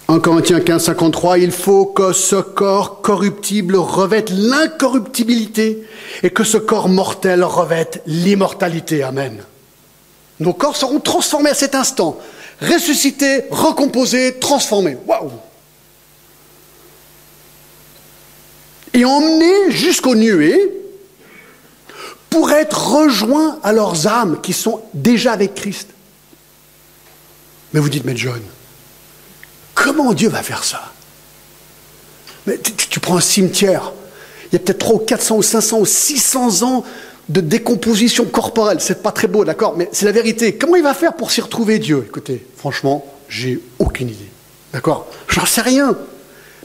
En Corinthiens 15, 53, il faut que ce corps corruptible revête l'incorruptibilité et que ce corps mortel revête l'immortalité. Amen. Nos corps seront transformés à cet instant, ressuscités, recomposés, transformés. Waouh Et emmenés jusqu'aux nuées pour être rejoints à leurs âmes qui sont déjà avec Christ. Mais vous dites, mais John, Comment Dieu va faire ça? Mais tu, prends un cimetière, il y a peut-être 300 ou 400 ou 500 ou 600 ans de décomposition corporelle. C'est pas très beau, d'accord, mais c'est la vérité. Comment il va faire pour s'y retrouver Dieu? Écoutez, franchement, j'ai aucune idée. D'accord? J'en sais rien.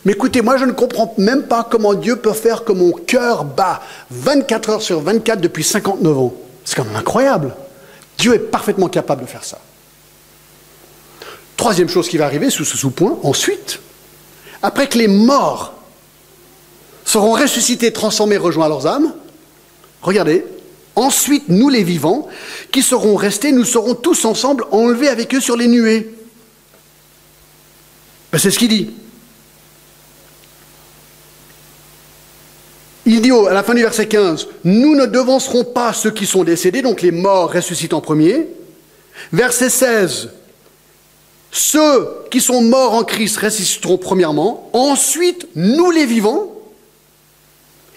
Mais écoutez, moi je ne comprends même pas comment Dieu peut faire que mon cœur bat 24 heures sur 24 depuis 59 ans. C'est quand même incroyable. Dieu est parfaitement capable de faire ça. Troisième chose qui va arriver sous ce sous-point, ensuite, après que les morts seront ressuscités, transformés, rejoints à leurs âmes, regardez, ensuite nous les vivants, qui seront restés, nous serons tous ensemble enlevés avec eux sur les nuées. Ben, c'est ce qu'il dit. Il dit à la fin du verset 15, nous ne devancerons pas ceux qui sont décédés, donc les morts ressuscitent en premier. Verset 16, ceux qui sont morts en Christ ressusciteront premièrement, ensuite nous les vivants,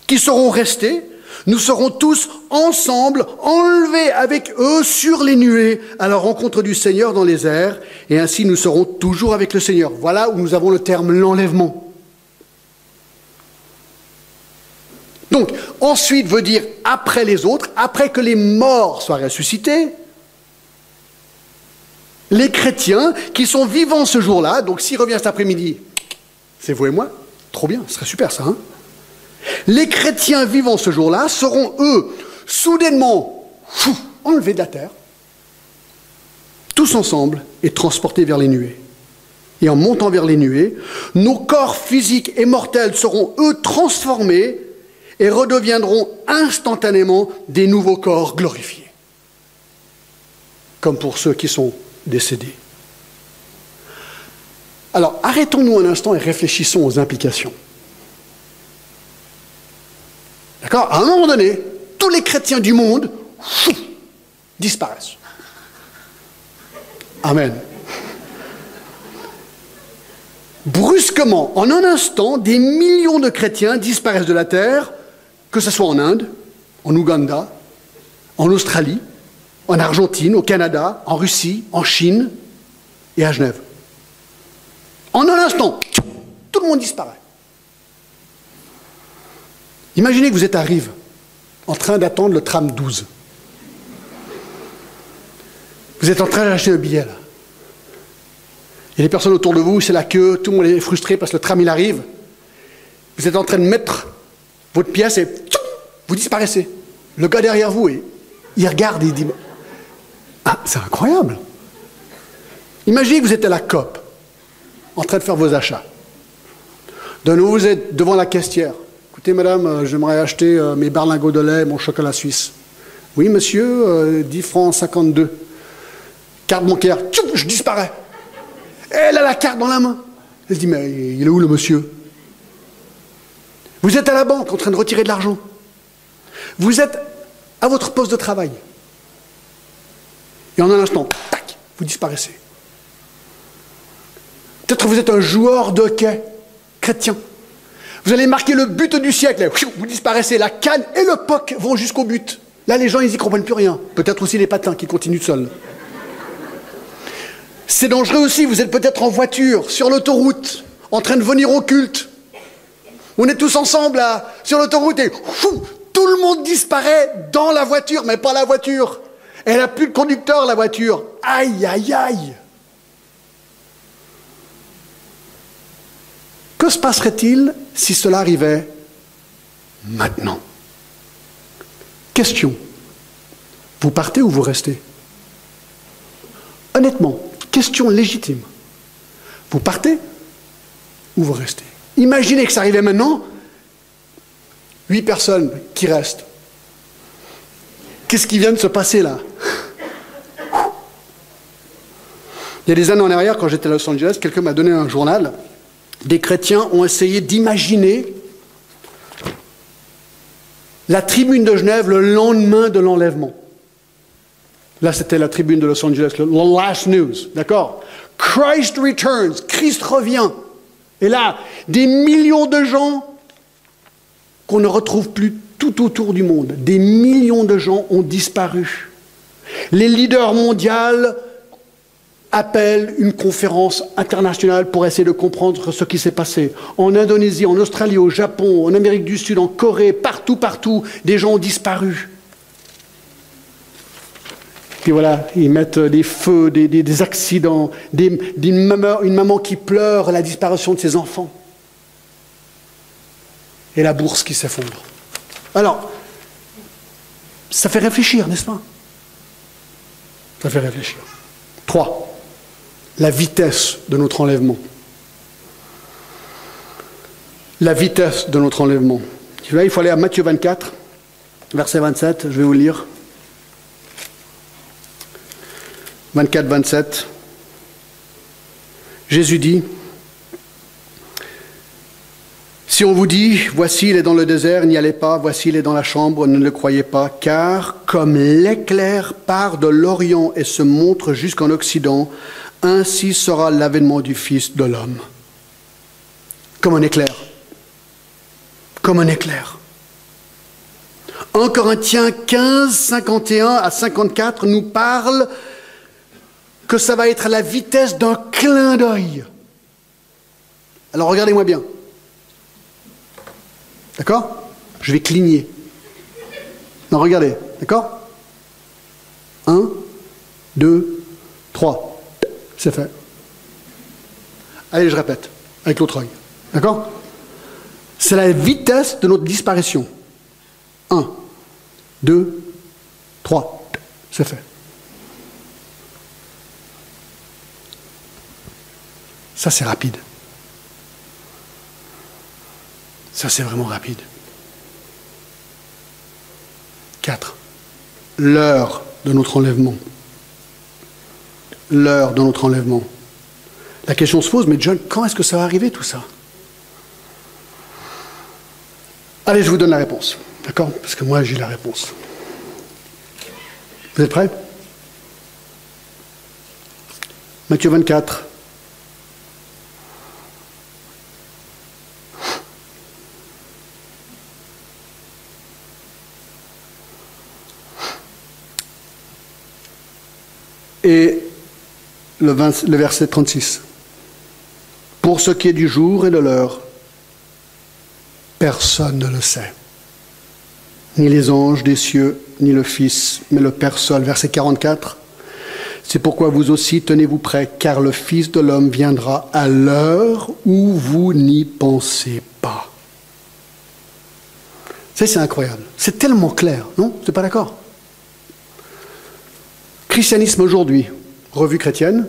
qui seront restés, nous serons tous ensemble enlevés avec eux sur les nuées à la rencontre du Seigneur dans les airs, et ainsi nous serons toujours avec le Seigneur. Voilà où nous avons le terme l'enlèvement. Donc, ensuite veut dire après les autres, après que les morts soient ressuscités, les chrétiens qui sont vivants ce jour-là, donc s'il revient cet après-midi, c'est vous et moi, trop bien, ce serait super ça. Hein les chrétiens vivants ce jour-là seront, eux, soudainement enlevés de la terre, tous ensemble, et transportés vers les nuées. Et en montant vers les nuées, nos corps physiques et mortels seront, eux, transformés et redeviendront instantanément des nouveaux corps glorifiés. Comme pour ceux qui sont décédé. Alors, arrêtons-nous un instant et réfléchissons aux implications. D'accord? À un moment donné, tous les chrétiens du monde disparaissent. Amen. Brusquement, en un instant, des millions de chrétiens disparaissent de la terre, que ce soit en Inde, en Ouganda, en Australie, en Argentine, au Canada, en Russie, en Chine et à Genève. En un instant, tout le monde disparaît. Imaginez que vous êtes à Rive, en train d'attendre le tram 12. Vous êtes en train d'acheter un billet là. Il y a des personnes autour de vous, c'est la queue, tout le monde est frustré parce que le tram il arrive. Vous êtes en train de mettre votre pièce et vous disparaissez. Le gars derrière vous, il regarde et il dit ah, c'est incroyable. Imaginez que vous êtes à la COP, en train de faire vos achats. De nouveau, vous êtes devant la caissière. Écoutez, madame, euh, j'aimerais acheter euh, mes berlingots de lait, mon chocolat suisse. Oui, monsieur, 10 euh, francs 52. Carte bancaire, je disparais. Elle a la carte dans la main. Elle se dit, mais il est où le monsieur? Vous êtes à la banque en train de retirer de l'argent. Vous êtes à votre poste de travail. Et en un instant, tac, vous disparaissez. Peut-être vous êtes un joueur de hockey chrétien. Vous allez marquer le but du siècle, vous disparaissez. La canne et le puck vont jusqu'au but. Là, les gens, ils n'y comprennent plus rien. Peut-être aussi les patins qui continuent seuls. C'est dangereux aussi, vous êtes peut-être en voiture, sur l'autoroute, en train de venir au culte. On est tous ensemble sur l'autoroute et tout le monde disparaît dans la voiture, mais pas la voiture. Elle n'a plus de conducteur, la voiture. Aïe, aïe, aïe. Que se passerait-il si cela arrivait maintenant? Question. Vous partez ou vous restez? Honnêtement, question légitime. Vous partez ou vous restez? Imaginez que ça arrivait maintenant, huit personnes qui restent. Qu'est-ce qui vient de se passer là? Il y a des années en arrière, quand j'étais à Los Angeles, quelqu'un m'a donné un journal. Des chrétiens ont essayé d'imaginer la tribune de Genève le lendemain de l'enlèvement. Là, c'était la tribune de Los Angeles, le last news, d'accord? Christ returns, Christ revient. Et là, des millions de gens qu'on ne retrouve plus tout autour du monde, des millions de gens ont disparu. Les leaders mondiaux appellent une conférence internationale pour essayer de comprendre ce qui s'est passé. En Indonésie, en Australie, au Japon, en Amérique du Sud, en Corée, partout, partout, des gens ont disparu. Puis voilà, ils mettent des feux, des, accidents, une, maman, une maman qui pleure la disparition de ses enfants. Et la bourse qui s'effondre. Alors, ça fait réfléchir, n'est-ce pas? Ça fait réfléchir. Trois, la vitesse de notre enlèvement. La vitesse de notre enlèvement. il faut aller à Matthieu 24, verset 27, je vais vous lire. 24, 27. Jésus dit, si on vous dit, voici il est dans le désert, n'y allez pas, voici il est dans la chambre, ne le croyez pas, car comme l'éclair part de l'Orient et se montre jusqu'en Occident, ainsi sera l'avènement du Fils de l'homme. Comme un éclair. Comme un éclair. 1 Corinthiens 15, 51 à 54 nous parle que ça va être à la vitesse d'un clin d'œil. Alors regardez-moi bien. D'accord? Je vais cligner. Non, regardez. D'accord? Un, deux, trois. C'est fait. Allez, je répète, avec l'autre œil. D'accord? C'est la vitesse de notre disparition. Un, deux, trois. C'est fait. Ça, c'est rapide. Ça, c'est vraiment rapide. 4. L'heure de notre enlèvement. L'heure de notre enlèvement. La question se pose, mais John, quand est-ce que ça va arriver tout ça? Allez, je vous donne la réponse. D'accord? Parce que moi, j'ai la réponse. Vous êtes prêts? Matthieu 24, et le, verset 36. Pour ce qui est du jour et de l'heure, personne ne le sait. Ni les anges des cieux, ni le Fils, mais le Père seul. Verset 44. C'est pourquoi vous aussi tenez-vous prêts, car le Fils de l'homme viendra à l'heure où vous n'y pensez pas. Ça, c'est incroyable. C'est tellement clair, non? Vous n'êtes pas d'accord? Christianisme aujourd'hui, revue chrétienne,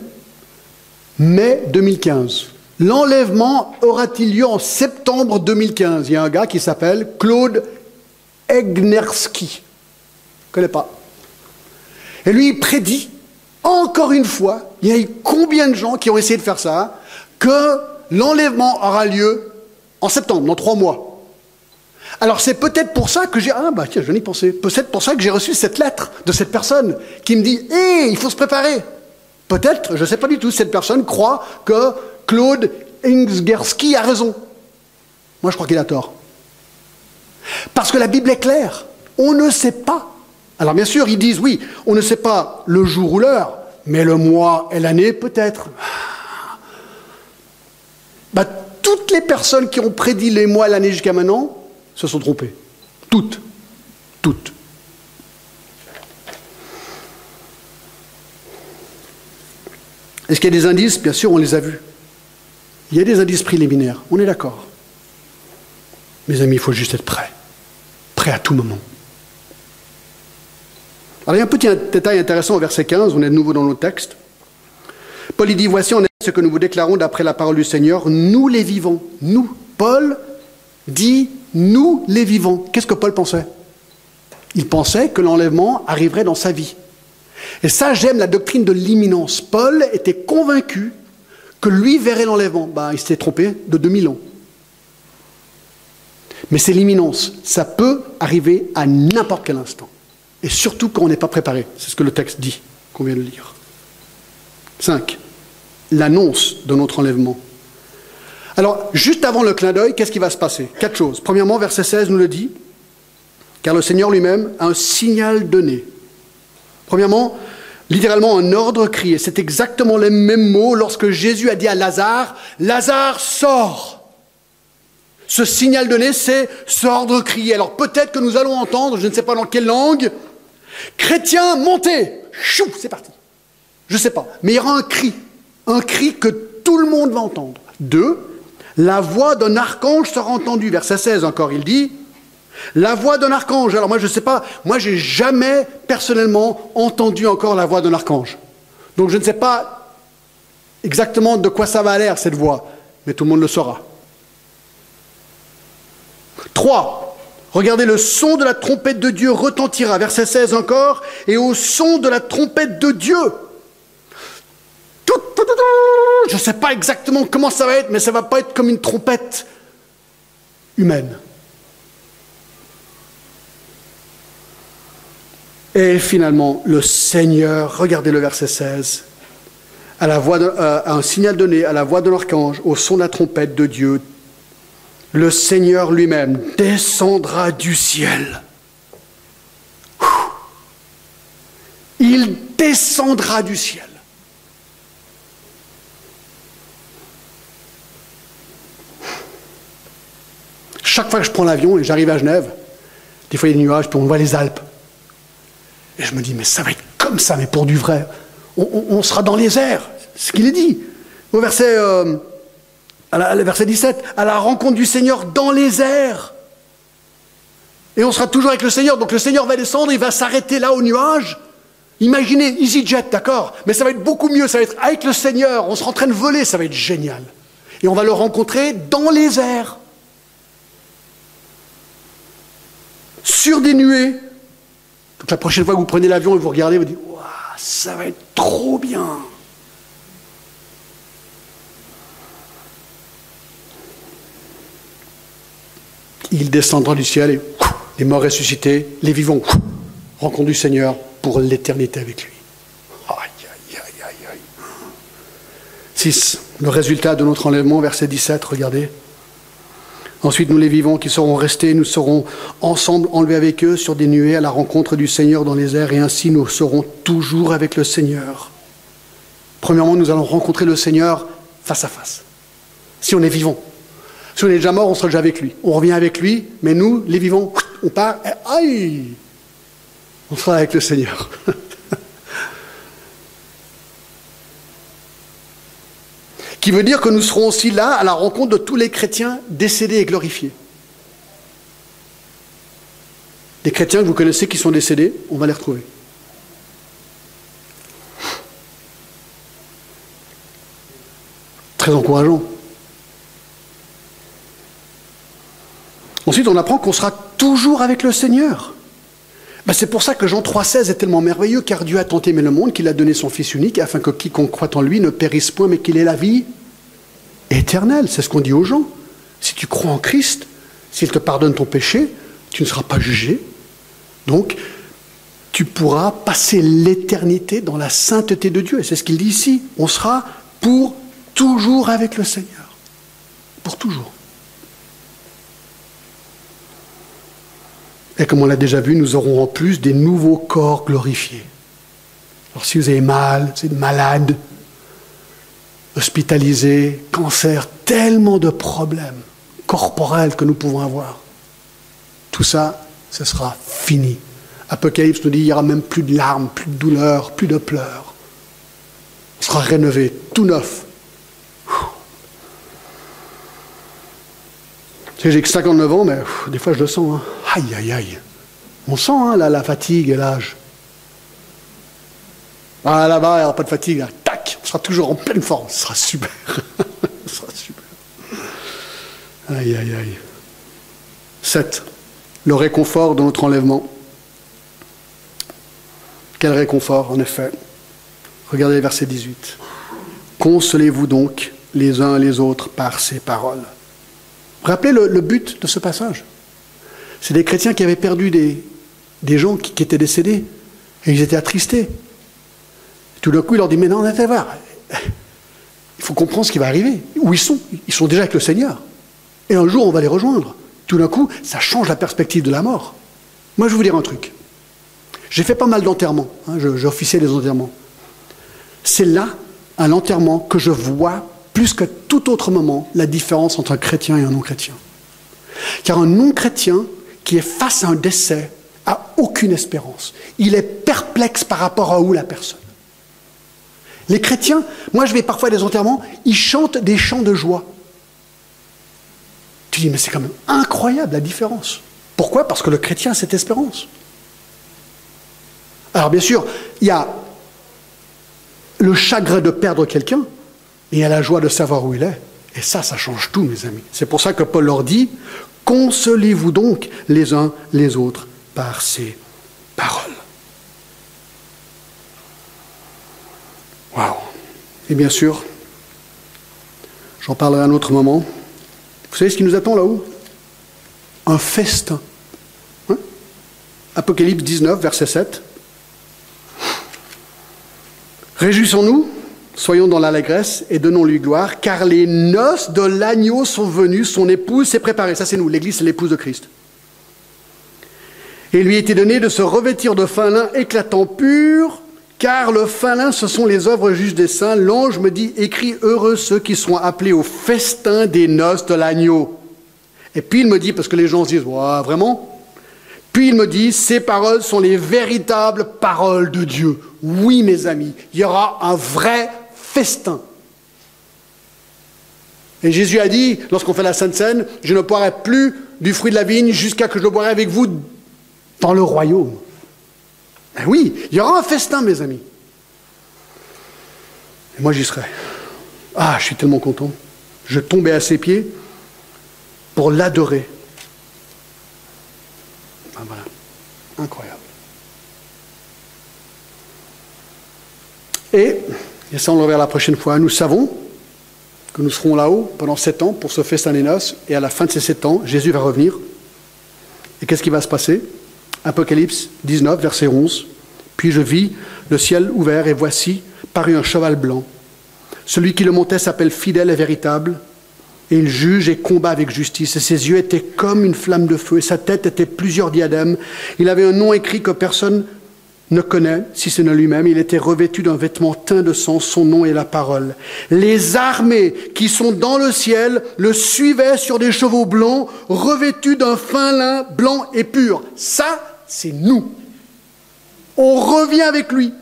mai 2015. L'enlèvement aura-t-il lieu en septembre 2015 Il y a un gars qui s'appelle Claude Egnerski. Je ne connais pas. Et lui, il prédit, encore une fois, il y a eu combien de gens qui ont essayé de faire ça, que l'enlèvement aura lieu en septembre, dans trois mois. Alors c'est peut-être pour ça que j'ai... Ah bah tiens, je n'y pensais. Peut-être pour ça que j'ai reçu cette lettre de cette personne qui me dit Hé, il faut se préparer. Peut-être, je ne sais pas du tout, cette personne croit que Claude Ingsgerski a raison. Moi je crois qu'il a tort. Parce que la Bible est claire. On ne sait pas. Alors bien sûr, ils disent oui, on ne sait pas le jour ou l'heure, mais le mois et l'année peut-être. Bah, toutes les personnes qui ont prédit les mois et l'année jusqu'à maintenant, se sont trompés. Toutes. Toutes. Est-ce qu'il y a des indices Bien sûr, on les a vus. Il y a des indices préliminaires, on est d'accord. Mes amis, il faut juste être prêt. Prêt à tout moment. Alors il y a un petit détail intéressant au verset 15, on est de nouveau dans nos textes. Paul dit, voici, on est ce que nous vous déclarons d'après la parole du Seigneur, nous les vivons. Nous. Paul dit nous les vivons. Qu'est-ce que Paul pensait? Il pensait que l'enlèvement arriverait dans sa vie. Et ça, j'aime la doctrine de l'imminence. Paul était convaincu que lui verrait l'enlèvement. Ben, il s'était trompé de 2000 ans. Mais c'est l'imminence. Ça peut arriver à n'importe quel instant. Et surtout quand on n'est pas préparé. C'est ce que le texte dit, qu'on vient de lire. 5. L'annonce de notre enlèvement. Alors, juste avant le clin d'œil, qu'est-ce qui va se passer? Quatre choses. Premièrement, verset 16 nous le dit, car le Seigneur lui-même a un signal donné. Premièrement, littéralement un ordre crié. C'est exactement les mêmes mots lorsque Jésus a dit à Lazare, Lazare, sort. Ce signal donné, c'est ce ordre crié. Alors peut-être que nous allons entendre, je ne sais pas dans quelle langue, chrétien, montez. Chou, c'est parti. Je ne sais pas. Mais il y aura un cri. Un cri que tout le monde va entendre. Deux, la voix d'un archange sera entendue. Verset 16 encore, il dit, la voix d'un archange. Alors moi, je ne sais pas, moi, j'ai jamais personnellement entendu encore la voix d'un archange. Donc je ne sais pas exactement de quoi ça va l'air, cette voix, mais tout le monde le saura. Trois, regardez, le son de la trompette de Dieu retentira, verset 16 encore, et au son de la trompette de Dieu. Je ne sais pas exactement comment ça va être, mais ça ne va pas être comme une trompette humaine. Et finalement, le Seigneur, regardez le verset 16, à la voix euh, un signal donné à la voix de l'archange, au son de la trompette de Dieu, le Seigneur lui-même descendra du ciel. Il descendra du ciel. Chaque fois que je prends l'avion et j'arrive à Genève, des fois il y a des nuages, puis on voit les Alpes. Et je me dis, mais ça va être comme ça, mais pour du vrai. On, sera dans les airs, ce qu'il est dit. Au verset, euh, à verset 17, à la rencontre du Seigneur dans les airs. Et on sera toujours avec le Seigneur. Donc le Seigneur va descendre, il va s'arrêter là au nuage. Imaginez EasyJet, d'accord Mais ça va être beaucoup mieux, ça va être avec le Seigneur, on sera en train de voler, ça va être génial. Et on va le rencontrer dans les airs. Sur des nuées, la prochaine fois que vous prenez l'avion et vous regardez, vous dites Waouh, ça va être trop bien. Il descendra du ciel et les morts ressuscités, les vivants, rencontrent du Seigneur pour l'éternité avec lui. Aïe. 6. Le résultat de notre enlèvement, verset 17, regardez. Ensuite, nous les vivants qui serons restés, nous serons ensemble enlevés avec eux sur des nuées à la rencontre du Seigneur dans les airs, et ainsi nous serons toujours avec le Seigneur. Premièrement, nous allons rencontrer le Seigneur face à face, si on est vivant. Si on est déjà mort, on sera déjà avec lui. On revient avec lui, mais nous, les vivants, on part, et aïe On sera avec le Seigneur. qui veut dire que nous serons aussi là à la rencontre de tous les chrétiens décédés et glorifiés. Les chrétiens que vous connaissez qui sont décédés, on va les retrouver. Très encourageant. Ensuite, on apprend qu'on sera toujours avec le Seigneur. Ben, c'est pour ça que Jean 3,16 est tellement merveilleux, car Dieu a tant aimé le monde qu'il a donné son Fils unique, afin que quiconque croit en lui ne périsse point, mais qu'il ait la vie éternelle. C'est ce qu'on dit aux gens. Si tu crois en Christ, s'il te pardonne ton péché, tu ne seras pas jugé. Donc, tu pourras passer l'éternité dans la sainteté de Dieu. Et c'est ce qu'il dit ici. On sera pour toujours avec le Seigneur. Pour toujours. Et comme on l'a déjà vu, nous aurons en plus des nouveaux corps glorifiés. Alors si vous avez mal, vous êtes malade, hospitalisé, cancer, tellement de problèmes corporels que nous pouvons avoir. Tout ça, ce sera fini. Apocalypse nous dit qu'il n'y aura même plus de larmes, plus de douleurs, plus de pleurs. On sera rénové, tout neuf. J'ai que 59 ans, mais des fois je le sens. Hein. Aïe, aïe, aïe. On sent hein, la fatigue et l'âge. Ah là-bas, il n'y aura pas de fatigue. Tac on sera toujours en pleine forme. Ce sera super. Ce sera super. Aïe, aïe, aïe. 7. Le réconfort de notre enlèvement. Quel réconfort, en effet. Regardez le verset 18. Consolez-vous donc les uns les autres par ces paroles. Rappelez le, le but de ce passage. C'est des chrétiens qui avaient perdu des, des gens qui, étaient décédés et ils étaient attristés. Tout d'un coup, il leur dit Mais non, on voir. Il faut comprendre ce qui va arriver. Où ils sont? Ils sont déjà avec le Seigneur. Et un jour, on va les rejoindre. Tout d'un coup, ça change la perspective de la mort. Moi, je vais vous dire un truc. J'ai fait pas mal d'enterrements. Hein, j'ai officié des enterrements. C'est là, à l'enterrement, que je vois, plus que tout autre moment, la différence entre un chrétien et un non-chrétien. Car un non-chrétien qui est face à un décès a aucune espérance. Il est perplexe par rapport à où la personne. Les chrétiens, moi je vais parfois à des enterrements, ils chantent des chants de joie. Tu dis, mais c'est quand même incroyable la différence. Pourquoi? Parce que le chrétien a cette espérance. Alors bien sûr, il y a le chagrin de perdre quelqu'un et il y a la joie de savoir où il est. Et ça, ça change tout, mes amis. C'est pour ça que Paul leur dit, consolez-vous donc les uns les autres par ces paroles. Waouh Et bien sûr, j'en parlerai à un autre moment. Vous savez ce qui nous attend là-haut? Un festin. Hein? Apocalypse 19, verset 7. Réjouissons-nous, soyons dans l'allégresse et donnons-lui gloire, car les noces de l'agneau sont venues, son épouse s'est préparée. Ça, c'est nous, l'Église, c'est l'épouse de Christ. Et il lui était donné de se revêtir de fin lin éclatant pur, car le fin lin, ce sont les œuvres justes des saints. L'ange me dit, écris heureux ceux qui seront appelés au festin des noces de l'agneau. Et puis il me dit, parce que les gens se disent, vraiment? Puis il me dit, ces paroles sont les véritables paroles de Dieu. Oui, mes amis, il y aura un vrai festin. Et Jésus a dit, lorsqu'on fait la Sainte Seine, je ne boirai plus du fruit de la vigne jusqu'à que je le boirai avec vous dans le royaume. Ben oui, il y aura un festin, mes amis. Et moi, j'y serai. Ah, je suis tellement content. Je tombais à ses pieds pour l'adorer. Ah, voilà. Incroyable. Et, et ça on le reverra la prochaine fois, nous savons que nous serons là-haut pendant sept ans pour ce festin des noces, et à la fin de ces sept ans, Jésus va revenir. Et qu'est-ce qui va se passer? Apocalypse 19, verset 11. Puis je vis le ciel ouvert et voici parut un cheval blanc. Celui qui le montait s'appelle fidèle et véritable, et il juge et combat avec justice. Et ses yeux étaient comme une flamme de feu, et sa tête était plusieurs diadèmes. Il avait un nom écrit que personne ne connaît, si ce n'est lui-même. Il était revêtu d'un vêtement teint de sang, son nom est la parole. Les armées qui sont dans le ciel le suivaient sur des chevaux blancs, revêtus d'un fin lin blanc et pur. Ça, c'est nous. On revient avec lui.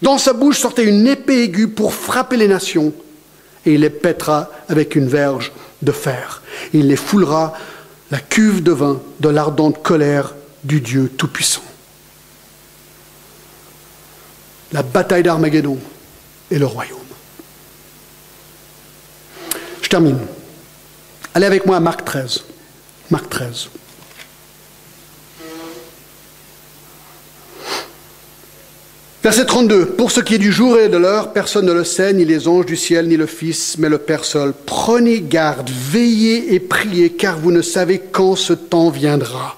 Dans sa bouche sortait une épée aiguë pour frapper les nations, et il les pètera avec une verge de fer. Il les foulera la cuve de vin de l'ardente colère du Dieu Tout-Puissant. La bataille d'Armageddon et le royaume. Je termine. Allez avec moi à Marc 13. Marc 13. Verset 32. Pour ce qui est du jour et de l'heure, personne ne le sait, ni les anges du ciel, ni le Fils, mais le Père seul. Prenez garde, veillez et priez, car vous ne savez quand ce temps viendra.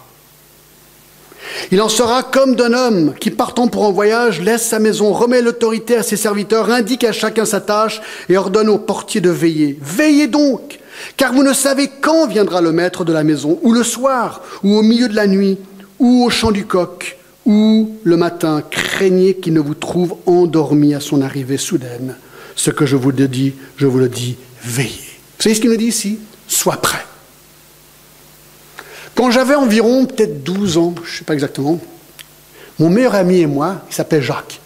Il en sera comme d'un homme qui, partant pour un voyage, laisse sa maison, remet l'autorité à ses serviteurs, indique à chacun sa tâche et ordonne au portier de veiller. Veillez donc, car vous ne savez quand viendra le maître de la maison, ou le soir, ou au milieu de la nuit, ou au chant du coq ou le matin, craignez qu'il ne vous trouve endormi à son arrivée soudaine. Ce que je vous le dis, je vous le dis, veillez. Vous savez ce qu'il nous dit ici? Sois prêt. Quand j'avais environ peut-être 12 ans, je ne sais pas exactement, mon meilleur ami et moi, il s'appelait Jacques.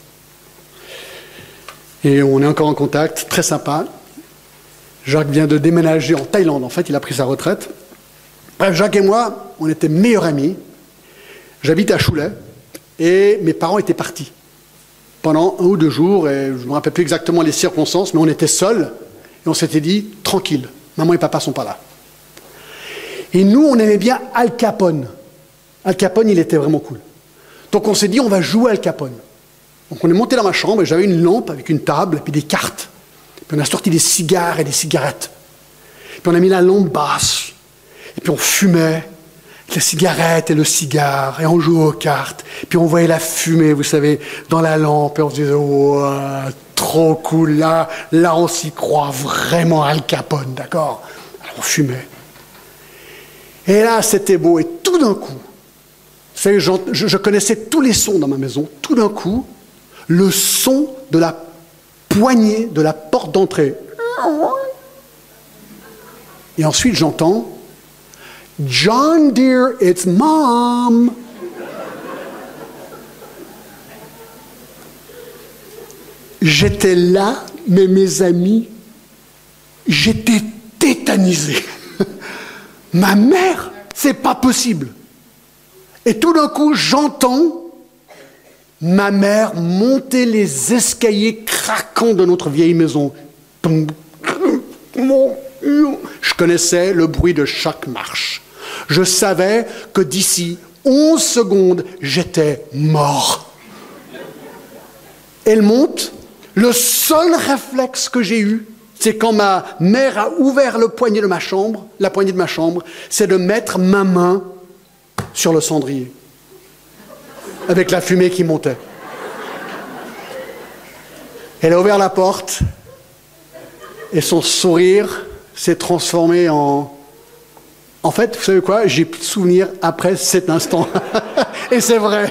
Et on est encore en contact, très sympa. Jacques vient de déménager en Thaïlande, en fait, il a pris sa retraite. Bref, Jacques et moi, on était meilleurs amis. J'habite à Choulet, et mes parents étaient partis. pendant un ou deux jours, et je ne me rappelle plus exactement les circonstances, mais on était seuls, et on s'était dit, tranquille, maman et papa sont pas là. Et nous, on aimait bien Al Capone. Al Capone, il était vraiment cool. Donc on s'est dit, on va jouer Al Capone. Donc on est monté dans ma chambre, et j'avais une lampe avec une table, et puis des cartes. Puis on a sorti des cigares et des cigarettes. Puis on a mis la lampe basse, et puis on fumait, la cigarette et le cigare, et on jouait aux cartes. Puis on voyait la fumée, vous savez, dans la lampe, et on se disait, trop cool, là, là on s'y croit vraiment Al Capone, d'accord? Alors on fumait. Et là, c'était beau, et tout d'un coup, savez, je, je connaissais tous les sons dans ma maison, tout d'un coup, le son de la poignée de la porte d'entrée. Et ensuite, j'entends John dear, it's mom. J'étais là, mais mes amis, j'étais tétanisé. Ma mère, c'est pas possible. Et tout d'un coup, j'entends ma mère monter les escaliers craquants de notre vieille maison. Je connaissais le bruit de chaque marche. Je savais que d'ici 11 secondes, j'étais mort. Elle monte. Le seul réflexe que j'ai eu, c'est quand ma mère a ouvert le poignet de ma chambre, la poignée de ma chambre, c'est de mettre ma main sur le cendrier, avec la fumée qui montait. Elle a ouvert la porte et son sourire s'est transformé en en fait, vous savez quoi? J'ai plus de souvenirs après cet instant. Et c'est vrai.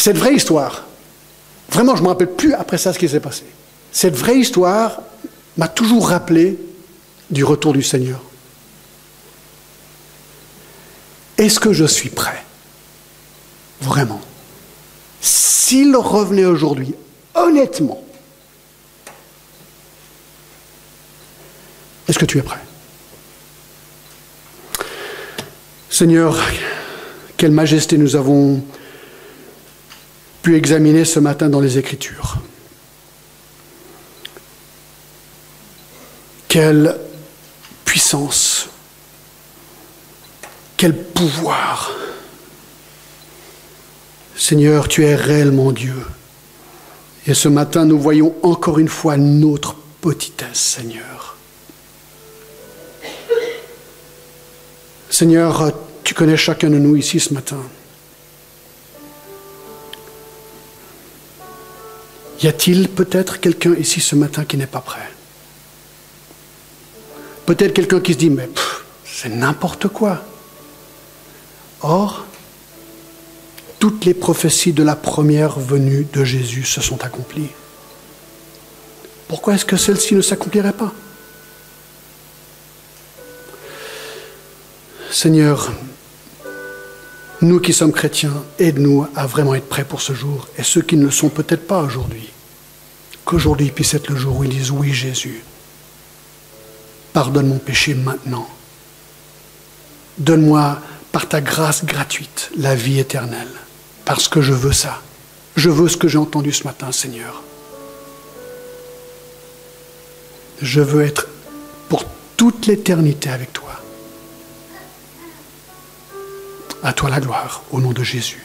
Cette vraie histoire, vraiment, je ne me rappelle plus après ça ce qui s'est passé. Cette vraie histoire m'a toujours rappelé du retour du Seigneur. Est-ce que je suis prêt? Vraiment. S'il revenait aujourd'hui, honnêtement, Est-ce que tu es prêt? Seigneur, quelle majesté nous avons pu examiner ce matin dans les Écritures. Quelle puissance, quel pouvoir. Seigneur, tu es réellement Dieu. Et ce matin, nous voyons encore une fois notre petitesse, Seigneur. Seigneur, tu connais chacun de nous ici ce matin. Y a-t-il peut-être quelqu'un ici ce matin qui n'est pas prêt? Peut-être quelqu'un qui se dit, mais c'est n'importe quoi. Or, toutes les prophéties de la première venue de Jésus se sont accomplies. Pourquoi est-ce que celle-ci ne s'accomplirait pas? Seigneur, nous qui sommes chrétiens, aide-nous à vraiment être prêts pour ce jour. Et ceux qui ne le sont peut-être pas aujourd'hui, qu'aujourd'hui puisse être le jour où ils disent oui Jésus, pardonne mon péché maintenant. Donne-moi par ta grâce gratuite la vie éternelle, parce que je veux ça. Je veux ce que j'ai entendu ce matin, Seigneur. Je veux être pour toute l'éternité avec toi. À toi la gloire, au nom de Jésus.